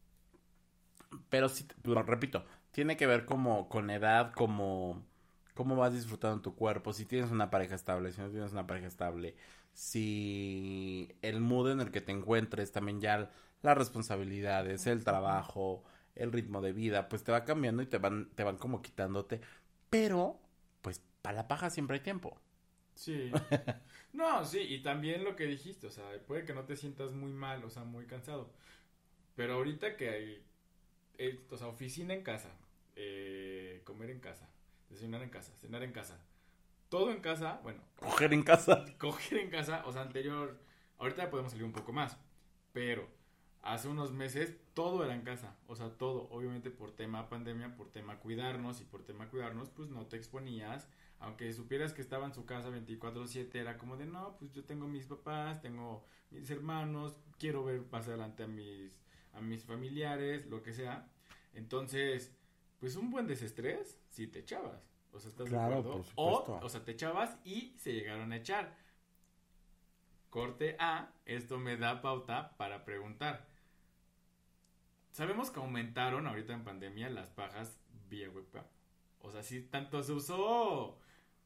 pero sí, bueno, repito, tiene que ver como con edad, como cómo vas disfrutando tu cuerpo, si tienes una pareja estable, si no tienes una pareja estable, si el mood en el que te encuentres, también ya las responsabilidades, el trabajo, el ritmo de vida, pues te va cambiando y te van, te van como quitándote, pero, pues, para la paja siempre hay tiempo. Sí. No, sí, y también lo que dijiste, o sea, puede que no te sientas muy mal, o sea, muy cansado. Pero ahorita que hay, eh, o sea, oficina en casa, eh, comer en casa, desayunar en casa, cenar en casa, todo en casa, bueno, Coger en casa. coger en casa, o sea, anterior, ahorita podemos salir un poco más, pero hace unos meses todo era en casa, o sea, todo, obviamente por tema pandemia, por tema cuidarnos y por tema cuidarnos, pues no te exponías, aunque supieras que estaba en su casa 24/7, era como de, no, pues yo tengo mis papás, tengo mis hermanos, quiero ver más adelante a mis, a mis familiares, lo que sea, entonces, pues un buen desestrés, si te echabas. O sea, ¿estás Claro, de acuerdo? por supuesto. O, o sea, te echabas y se llegaron a echar. Corte A, esto me da pauta para preguntar. Sabemos que aumentaron ahorita en pandemia las pajas vía webcam. O sea, sí, tanto se usó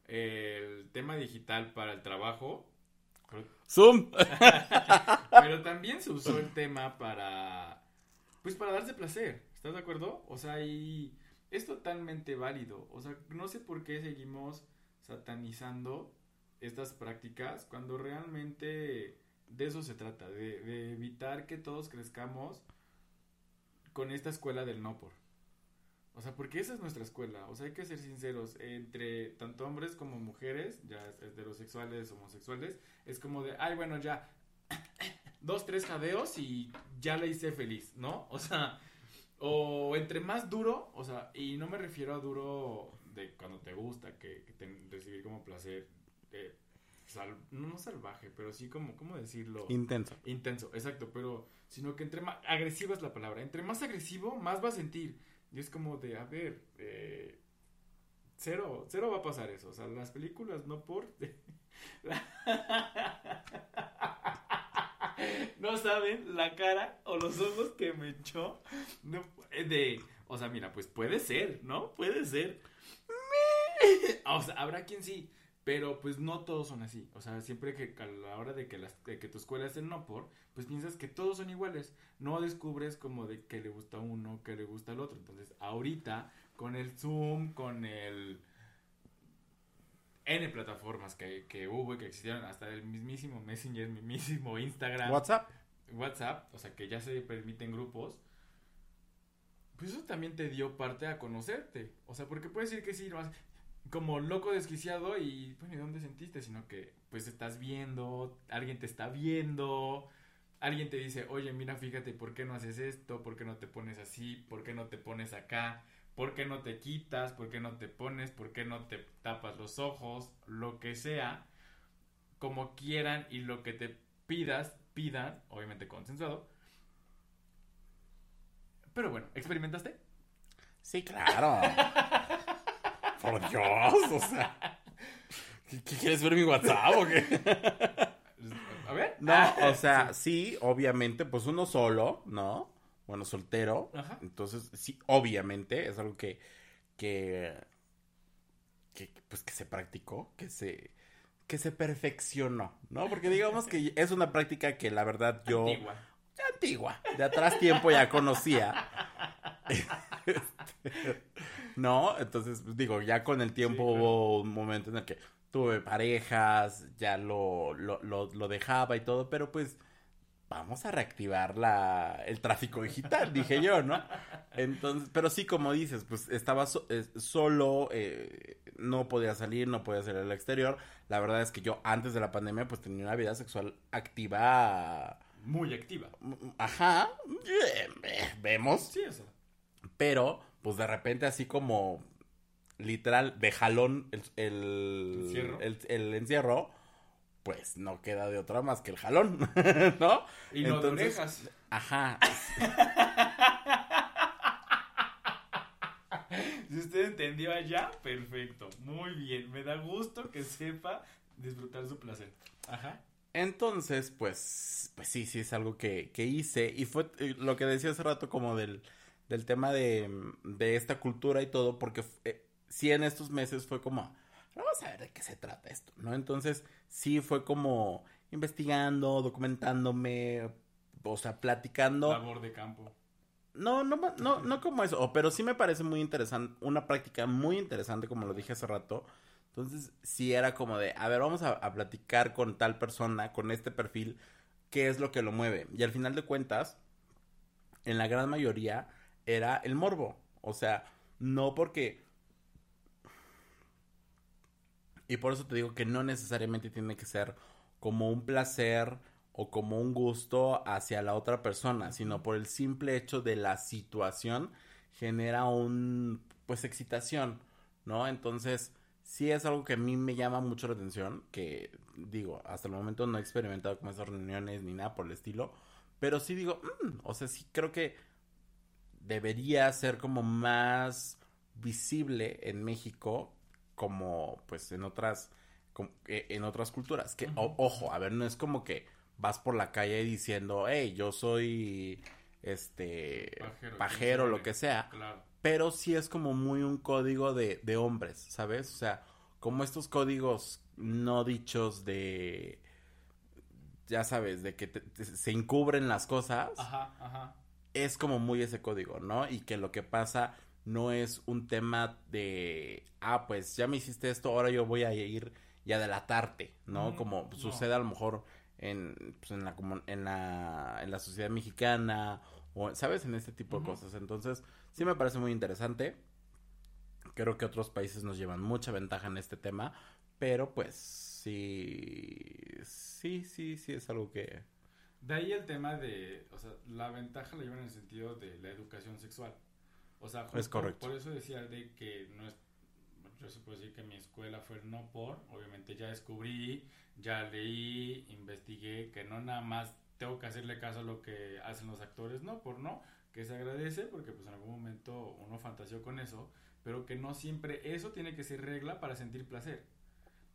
el tema digital para el trabajo, Zoom. pero también se usó el tema para, pues para darse placer, ¿estás de acuerdo? O sea, y es totalmente válido. O sea, no sé por qué seguimos satanizando estas prácticas cuando realmente de eso se trata, de, de evitar que todos crezcamos con esta escuela del no por. O sea, porque esa es nuestra escuela. O sea, hay que ser sinceros. Entre tanto hombres como mujeres, ya heterosexuales, homosexuales, es como de, ay, bueno, ya, dos, tres jadeos y ya la hice feliz, ¿no? O sea, o entre más duro, o sea, y no me refiero a duro de cuando te gusta, que, que te- recibir como placer, eh, sal- no, salvaje, pero sí como, ¿cómo decirlo? Intenso. Intenso, exacto, pero sino que entre más agresiva es la palabra, entre más agresivo, más va a sentir. Y es como de, a ver, eh, cero, cero va a pasar eso. O sea, las películas no por... no saben la cara o los ojos que me echó no, de... O sea, mira, pues puede ser, ¿no? Puede ser. O sea, habrá quien sí, pero pues no todos son así. O sea, siempre que a la hora de que, las, de que tu escuela es el no por, pues piensas que todos son iguales. No descubres como de que le gusta uno, que le gusta al otro. Entonces, ahorita, con el Zoom, con el... N plataformas que, que hubo y que existieron, hasta el mismísimo Messenger, mismísimo Instagram. WhatsApp. WhatsApp, o sea que ya se permiten grupos, pues eso también te dio parte a conocerte. O sea, porque puedes decir que sí, como loco desquiciado y, bueno, ¿y dónde sentiste? Sino que, pues estás viendo, alguien te está viendo, alguien te dice, oye, mira, fíjate, ¿por qué no haces esto? ¿Por qué no te pones así? ¿Por qué no te pones acá? ¿Por qué no te quitas? ¿Por qué no te pones? ¿Por qué no te tapas los ojos? Lo que sea, como quieran y lo que te pidas, pidan, obviamente consensuado. Pero bueno, ¿experimentaste? Sí, claro. Por Dios, o sea. ¿Qué, qué quieres ver mi WhatsApp o qué? A ver. No, Ah, o sea, sí, obviamente, pues uno solo, ¿no? Bueno, soltero. Ajá. Entonces, sí, obviamente, es algo que, que, que, pues que se practicó, que se, que se perfeccionó, ¿no? Porque digamos que es una práctica que la verdad yo, Antigua. Antigua, de atrás tiempo ya conocía. ¿No? Entonces, digo, ya con el tiempo Sí, claro. hubo un momento en el que tuve parejas, ya lo, lo, lo, lo dejaba y todo, pero pues vamos a reactivar la, el tráfico digital, dije yo, ¿no? Entonces, pero sí, como dices, pues estaba so- eh, solo, eh, no podía salir, no podía salir al exterior. La verdad es que yo antes de la pandemia, pues tenía una vida sexual activa. Muy activa. Ajá, eh, vemos. Sí, o sea. Pero, pues de repente así como literal de jalón el, el, Encierro. el- el encierro, pues no queda de otra más que el jalón, ¿no? Y no de Entonces, orejas. Ajá. Si usted entendió allá, perfecto. Muy bien. Me da gusto que sepa disfrutar su placer. Ajá. Entonces, pues, pues sí, sí es algo que, que hice. Y fue eh, lo que decía hace rato como del, del tema de, de esta cultura y todo, porque eh, sí en estos meses fue como, vamos a ver de qué se trata esto, ¿no? Entonces, sí fue como investigando, documentándome, o sea, platicando. Labor de campo. No, no, no, no como eso, pero sí me parece muy interesante, una práctica muy interesante, como lo dije hace rato. Entonces, sí era como de, a ver, vamos a, a platicar con tal persona, con este perfil, qué es lo que lo mueve. Y al final de cuentas, en la gran mayoría, era el morbo. O sea, no porque... Y por eso te digo que no necesariamente tiene que ser como un placer o como un gusto hacia la otra persona, sino por el simple hecho de la situación genera un pues excitación, ¿no? Entonces, sí es algo que a mí me llama mucho la atención, que digo, hasta el momento no he experimentado como esas reuniones ni nada por el estilo, pero sí digo, "Mm", o sea, sí creo que debería ser como más visible en México como pues en otras como, eh, en otras culturas que o- ojo a ver no es como que vas por la calle diciendo hey yo soy este Pajero, pajero, lo que sea Claro. Pero sí es como muy un código de, de hombres sabes o sea como estos códigos no dichos de ya sabes de que te- te- se encubren las cosas Ajá, ajá. es como muy ese código, ¿no? Y que lo que pasa no es un tema de, ah, pues ya me hiciste esto, ahora yo voy a ir y a delatarte, ¿no? Mm, como no. sucede a lo mejor en, pues, en, la, en, la, en la sociedad mexicana, o, ¿sabes? En este tipo de cosas. Entonces, sí me parece muy interesante. Creo que otros países nos llevan mucha ventaja en este tema, pero pues sí, sí, sí, sí es algo que... De ahí el tema de, o sea, la ventaja la llevan en el sentido de la educación sexual. O sea, Es correcto. por eso decía de que no es, yo sí puedo decir que mi escuela fue no por, obviamente ya descubrí, ya leí, investigué, que no nada más tengo que hacerle caso a lo que hacen los actores, no por no, que se agradece porque pues en algún momento uno fantaseó con eso, pero que no siempre eso tiene que ser regla para sentir placer.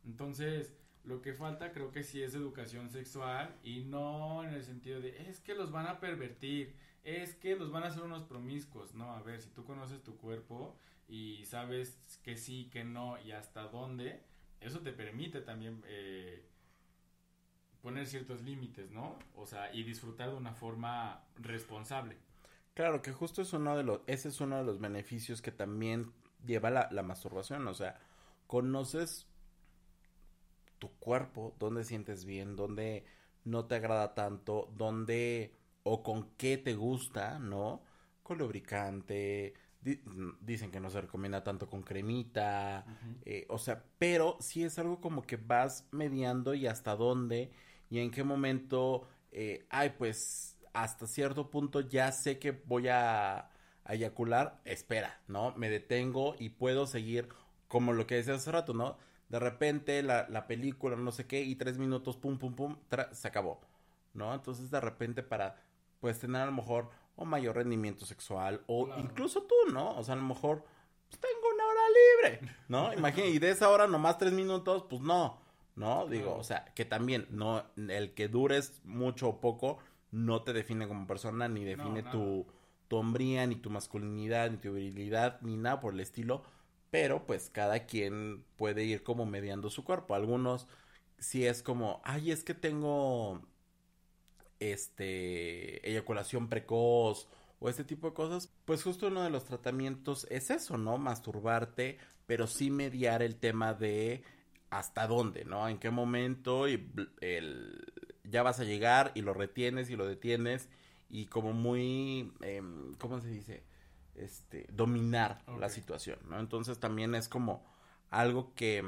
Entonces, lo que falta creo que sí es educación sexual y no en el sentido de es que los van a pervertir, es que los van a hacer unos promiscuos. No, a ver, si tú conoces tu cuerpo y sabes que sí, que no y hasta dónde, eso te permite también eh, poner ciertos límites, ¿no? O sea, y disfrutar de una forma responsable. Claro, que justo es uno de los, ese es uno de los beneficios que también lleva la, la masturbación, o sea, conoces tu cuerpo, dónde sientes bien, dónde no te agrada tanto, dónde o con qué te gusta, ¿no? Con lubricante, di- dicen que no se recomienda tanto con cremita, eh, o sea, pero sí es algo como que vas mediando y hasta dónde y en qué momento, eh, ay, pues hasta cierto punto ya sé que voy a, a eyacular, espera, ¿no? Me detengo y puedo seguir como lo que decía hace rato, ¿no? De repente la, la película, no sé qué, y tres minutos, pum, pum, pum, se acabó, ¿no? Entonces de repente para, pues tener a lo mejor o mayor rendimiento sexual o incluso tú, ¿no? O sea, a lo mejor pues, tengo una hora libre, ¿no? Imagínate, y de esa hora nomás tres minutos, pues no, ¿no? Digo, o sea, que también, no, el que dures mucho o poco no te define como persona, ni define tu, tu hombría, ni tu masculinidad, ni tu virilidad, ni nada por el estilo, pero pues cada quien puede ir como mediando su cuerpo. Algunos si es como, ay, es que tengo este eyaculación precoz o este tipo de cosas, pues justo uno de los tratamientos es eso, ¿no? Masturbarte, pero sí mediar el tema de hasta dónde, ¿no? En qué momento y el, ya vas a llegar y lo retienes y lo detienes y como muy, em, ¿cómo se dice? Este, dominar la situación, ¿no? Entonces también es como algo que,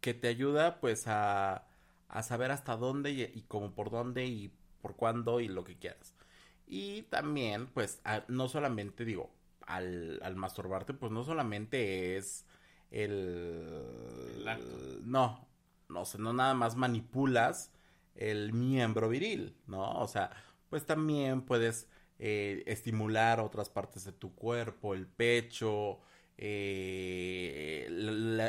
que te ayuda pues a, a saber hasta dónde y, y como por dónde y por cuándo y lo que quieras. Y también pues no solamente digo, al, al masturbarte pues no solamente es el, no, no sé, no nada más manipulas el miembro viril, ¿no? O sea, pues también puedes eh, estimular otras partes de tu cuerpo, el pecho, eh,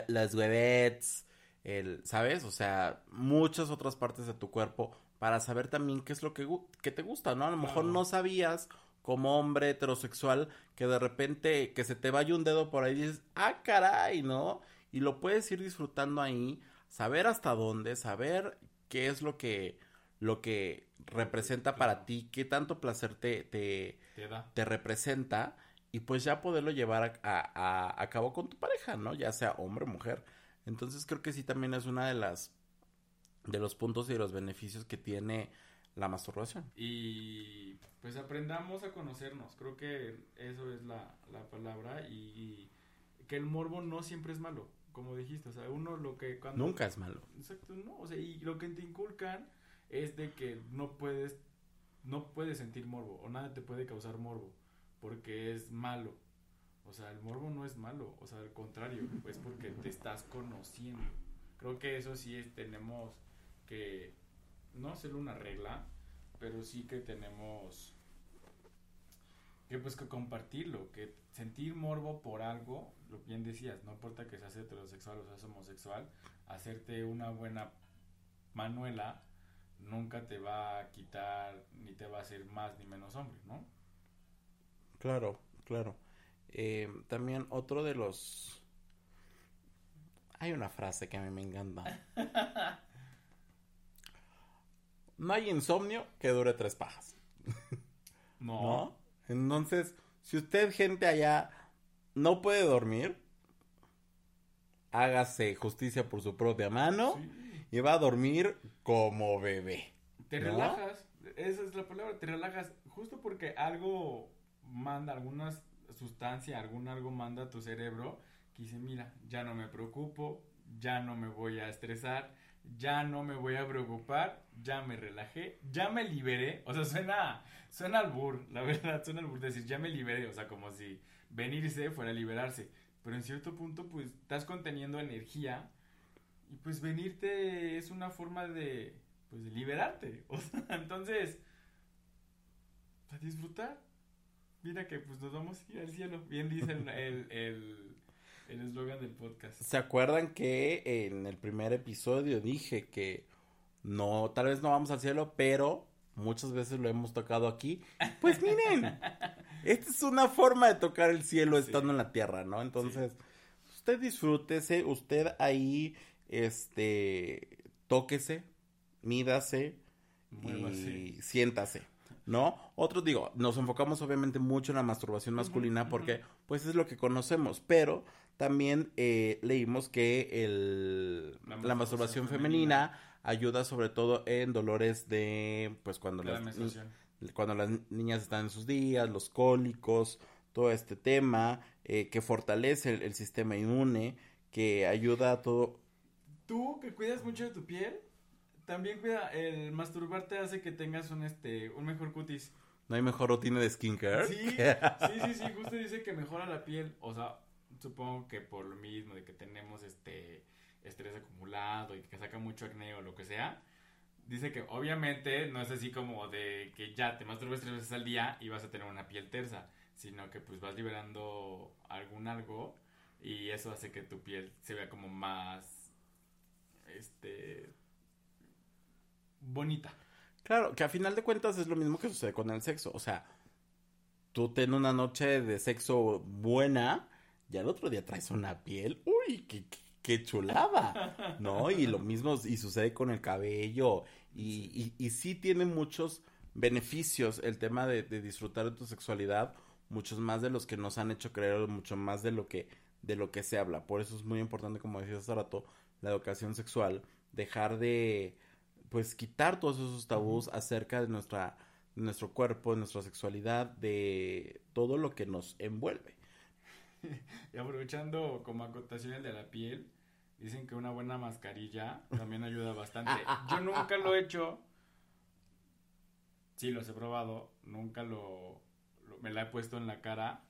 las vedets, el, ¿sabes? O sea, muchas otras partes de tu cuerpo para saber también qué es lo que, que te gusta, ¿no? A lo mejor no sabías como hombre heterosexual que de repente que se te vaya un dedo por ahí y dices, ah, caray, ¿no? Y lo puedes ir disfrutando ahí, saber hasta dónde, saber qué es lo que, lo que representa para ti, qué tanto placer te, te, te, representa y pues ya poderlo llevar a, a, a, cabo con tu pareja, ¿no? Ya sea hombre o mujer. Entonces creo que sí también es una de las de los puntos y de los beneficios que tiene la masturbación. Y pues aprendamos a conocernos, creo que eso es la, la palabra y, que el morbo no siempre es malo, como dijiste, o sea, uno lo que cuando... Nunca es malo. Exacto, no, o sea, y lo que te inculcan es de que no puedes, no puedes sentir morbo o nada te puede causar morbo porque es malo. O sea, el morbo no es malo, o sea, al contrario, es porque te estás conociendo. Creo que eso sí tenemos que no hacerlo una regla, pero sí que tenemos que pues que compartirlo, que sentir morbo por algo, lo bien decías, no importa que seas heterosexual o seas homosexual, hacerte una buena manuela nunca te va a quitar ni te va a hacer más ni menos hombre, ¿no? Claro, claro. Eh, también otro de los... Hay una frase que a mí me encanta. no hay insomnio que dure tres pajas. no. Entonces, si usted, gente allá, no puede dormir, hágase justicia por su propia mano y va a dormir como bebé. Te relajas, esa es la palabra, te relajas, justo porque algo manda, alguna sustancia, algún algo manda a tu cerebro que dice, mira, ya no me preocupo, ya no me voy a estresar, ya no me voy a preocupar, ya me relajé, ya me liberé, o sea, suena, suena al bur, la verdad, suena al bur decir, ya me liberé, o sea, como si venirse fuera a liberarse, pero en cierto punto, pues, estás conteniendo energía y pues venirte es una forma de, pues, liberarte, o sea, entonces, a disfrutar. Mira que pues nos vamos a ir al cielo. Bien dice el, el eslogan del podcast. ¿Se acuerdan que en el primer episodio dije que no, tal vez no vamos al cielo, pero muchas veces lo hemos tocado aquí? Pues miren, esta es una forma de tocar el cielo estando en la tierra, ¿no? Entonces, usted disfrútese, usted ahí, este, tóquese, mídase y siéntase. ¿no? Otros digo, nos enfocamos obviamente mucho en la masturbación masculina porque pues es lo que conocemos, pero también eh, leímos que el, la, masturbación, femenina, ayuda sobre todo en dolores de, pues cuando, las, cuando las niñas están en sus días, los cólicos, todo este tema, eh, que fortalece el, sistema inmune, que ayuda a todo. Tú que cuidas mucho de tu piel, también cuida, el masturbarte hace que tengas un, este, un mejor cutis. ¿No hay mejor rutina de skincare? Sí, sí, sí, sí, justo dice que mejora la piel. O sea, supongo que por lo mismo de que tenemos este estrés acumulado y que saca mucho acné o lo que sea. Dice que obviamente no es así como de que ya te masturbas tres veces al día y vas a tener una piel tersa, sino que pues vas liberando algún algo y eso hace que tu piel se vea como más este bonita. Claro, que a final de cuentas es lo mismo que sucede con el sexo. O sea, tú ten una noche de sexo buena y al otro día traes una piel. Uy, qué, qué, qué chulada. ¿No? Y lo mismo y sucede con el cabello. Y, y, y sí tiene muchos beneficios el tema de, de, disfrutar de tu sexualidad, muchos más de los que nos han hecho creer, mucho más de lo que de lo que se habla. Por eso es muy importante, como decías hace rato, la educación sexual, dejar de pues quitar todos esos tabús acerca de nuestra de nuestro cuerpo, de nuestra sexualidad, de todo lo que nos envuelve. Y aprovechando como acotaciones de la piel, dicen que una buena mascarilla también ayuda bastante. Yo nunca lo he hecho. Sí, los he probado. Nunca lo, lo, me la he puesto en la cara.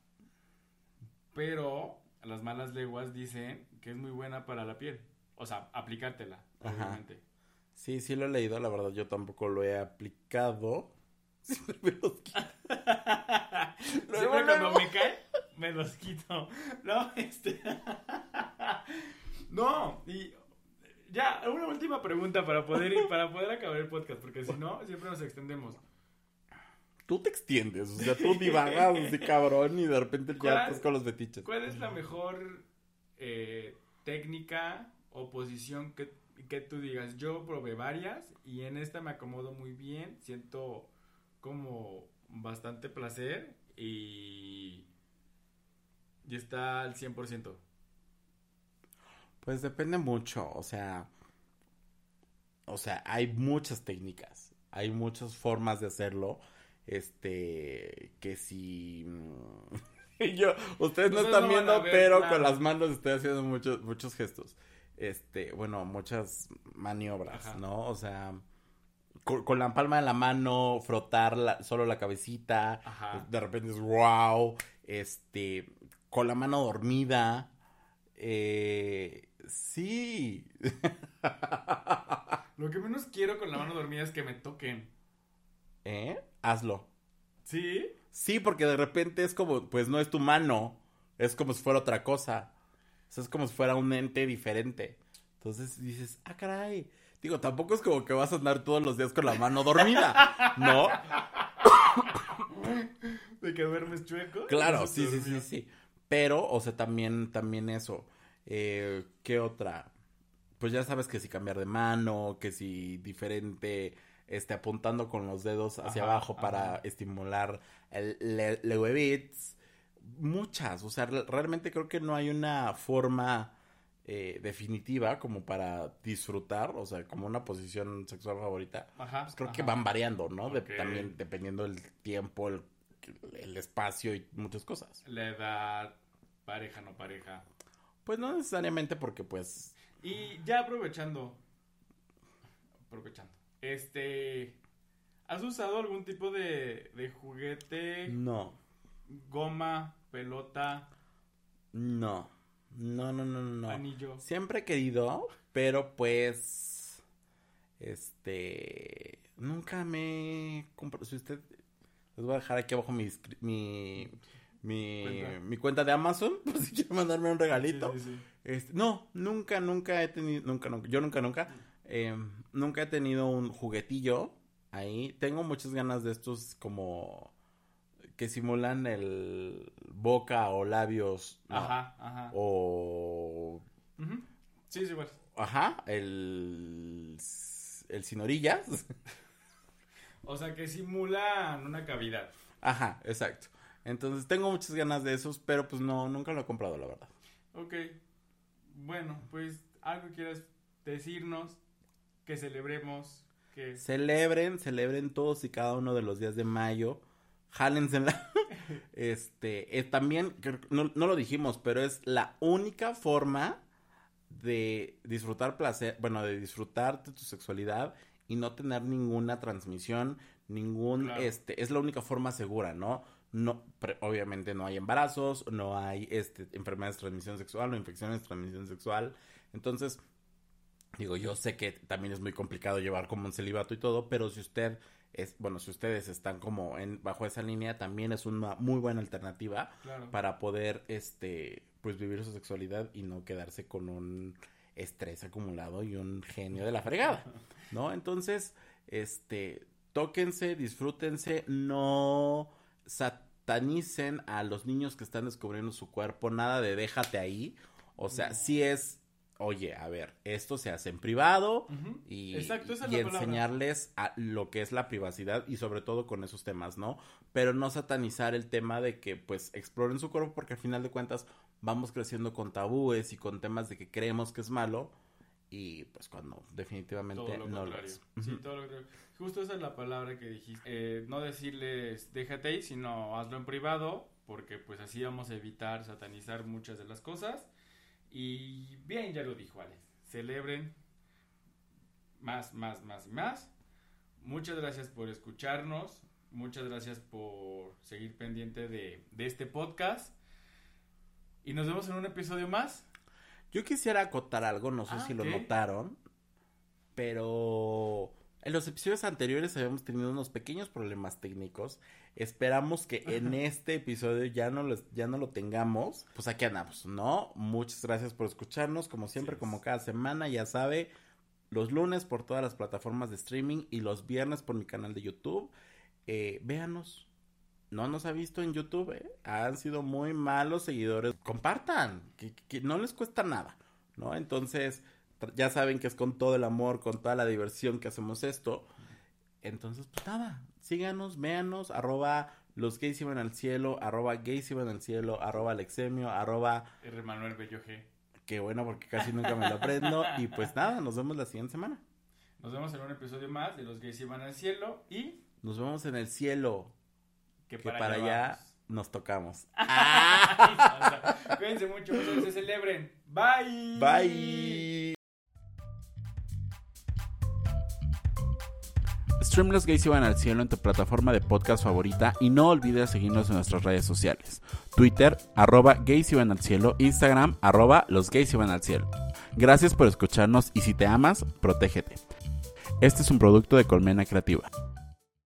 Pero las malas leguas dicen que es muy buena para la piel. O sea, aplicártela, obviamente. Sí, sí lo he leído, la verdad yo tampoco lo he aplicado. Siempre me los. Siempre cuando me cae, me los quito. No, este. no, y ya, una última pregunta para poder ir, para poder acabar el podcast, porque si no, siempre nos extendemos. Tú te extiendes, o sea, tú divagas de cabrón y de repente ya estás con los betiches. ¿Cuál es la mejor eh, técnica o posición que, que tú digas? Yo probé varias y en esta me acomodo muy bien, siento como bastante placer y, y está al 100%. Pues depende mucho, o sea, o sea, hay muchas técnicas, hay muchas formas de hacerlo, este, que si yo, ustedes no, están no viendo, ver, pero claro. con las manos estoy haciendo muchos, muchos gestos, este, bueno, muchas maniobras, Ajá. ¿no? O sea, con, con, la palma de la mano, frotar la, solo la cabecita, Ajá. de repente es wow, este, con la mano dormida, eh, Sí. Lo que menos quiero con la mano dormida es que me toquen. ¿Eh? Hazlo. ¿Sí? Sí, porque de repente es como, pues no es tu mano, es como si fuera otra cosa. O sea, es como si fuera un ente diferente. Entonces dices, ah, caray. Digo, tampoco es como que vas a andar todos los días con la mano dormida, ¿no? ¿De que duermes chueco? Claro, sí, sí, sí, sí. Pero, o sea, también, también eso. Eh, ¿Qué otra? Pues ya sabes que si cambiar de mano, que si diferente, este, apuntando con los dedos hacia ajá, abajo para ajá. estimular el leuevitz. Muchas, o sea, realmente creo que no hay una forma eh, definitiva como para disfrutar, o sea, como una posición sexual favorita. Ajá, pues creo que van variando, ¿no? Okay. De, también dependiendo del tiempo, el, el espacio y muchas cosas. La edad, pareja, no pareja. Pues no necesariamente porque pues... Y ya aprovechando, aprovechando, este, ¿has usado algún tipo de, de juguete? No. Goma, pelota. No. No, no, no, no. Anillo. Siempre he querido, pero pues, este, nunca me. Si usted, les voy a dejar aquí abajo mi, mi mi cuenta. mi cuenta de Amazon, por si quiere mandarme un regalito. Sí, sí, sí. Este, no, nunca, nunca he tenido, nunca, nunca, yo nunca, nunca, eh, nunca he tenido un juguetillo ahí. Tengo muchas ganas de estos como que simulan el boca o labios. No, ajá, ajá. O... Uh -huh. Sí, sí, bueno. Ajá, el... El sin orillas. o sea, que simulan una cavidad. Ajá, exacto. Entonces tengo muchas ganas de esos, pero pues no, nunca lo he comprado, la verdad. Ok. Bueno, pues algo quieras decirnos, que celebremos, que... Celebren, celebren todos y cada uno de los días de mayo. Jálensela. este, eh, también, no, no lo dijimos, pero es la única forma de disfrutar placer, bueno, de disfrutar de tu sexualidad y no tener ninguna transmisión, ningún, Claro. este, es la única forma segura, ¿no? No, pre- obviamente no hay embarazos, no hay, este, enfermedades de transmisión sexual o infecciones de transmisión sexual. Entonces, digo, yo sé que también es muy complicado llevar como un celibato y todo, pero si usted es, bueno, si ustedes están como en, bajo esa línea, también es una muy buena alternativa Claro. para poder, este, pues vivir su sexualidad y no quedarse con un estrés acumulado y un genio de la fregada, ¿no? Entonces, este, tóquense, disfrútense, no satanicen a los niños que están descubriendo su cuerpo, nada de déjate ahí, o sea, No. si es, oye, a ver, esto se hace en privado, y, Exacto, palabra. enseñarles a lo que es la privacidad y sobre todo con esos temas, ¿no? Pero no satanizar el tema de que pues exploren su cuerpo porque al final de cuentas vamos creciendo con tabúes y con temas de que creemos que es malo y pues cuando definitivamente Todo lo no lo contrario. es. Sí, todo lo contrario. Justo esa es la palabra que dijiste. Eh, no decirles déjate ahí, sino hazlo en privado, porque pues así vamos a evitar satanizar muchas de las cosas. Y bien, ya lo dijo Alex. Celebren más, más, más y más. Muchas gracias por escucharnos. Muchas gracias por seguir pendiente de, de este podcast. Y nos vemos en un episodio más. Yo quisiera acotar algo, no sé Ah, si lo notaron, pero en los episodios anteriores habíamos tenido unos pequeños problemas técnicos. Esperamos que en este episodio ya no, los- ya no lo tengamos. Pues aquí andamos, ¿no? Muchas gracias por escucharnos, como siempre, como cada semana, ya sabe, los lunes por todas las plataformas de streaming y los viernes por mi canal de YouTube. Eh, véanos. No nos ha visto en YouTube, ¿eh? Han sido muy malos seguidores. Compartan, que, que no les cuesta nada, ¿no? Entonces, ya saben que es con todo el amor, con toda la diversión que hacemos esto. Entonces, pues nada, síganos, véanos, arroba los gays iban al cielo, arroba gays iban al cielo, arroba alexemio, arroba, R. Manuel Bello G. que bueno porque casi nunca me lo aprendo. Y pues nada, nos vemos la siguiente semana. Nos vemos en un episodio más de Los Gays Iban al Cielo y Nos vemos en el cielo, que, que para, allá nos tocamos. vamos. Cuídense mucho, muchas se celebren. Bye. Bye. Stream Los Gays Iban al Cielo en tu plataforma de podcast favorita y no olvides seguirnos en nuestras redes sociales. Twitter, arroba Gays Iban al Cielo, Instagram, arroba Los Gays Iban al Cielo. Gracias por escucharnos y si te amas, protégete. Este es un producto de Colmena Creativa.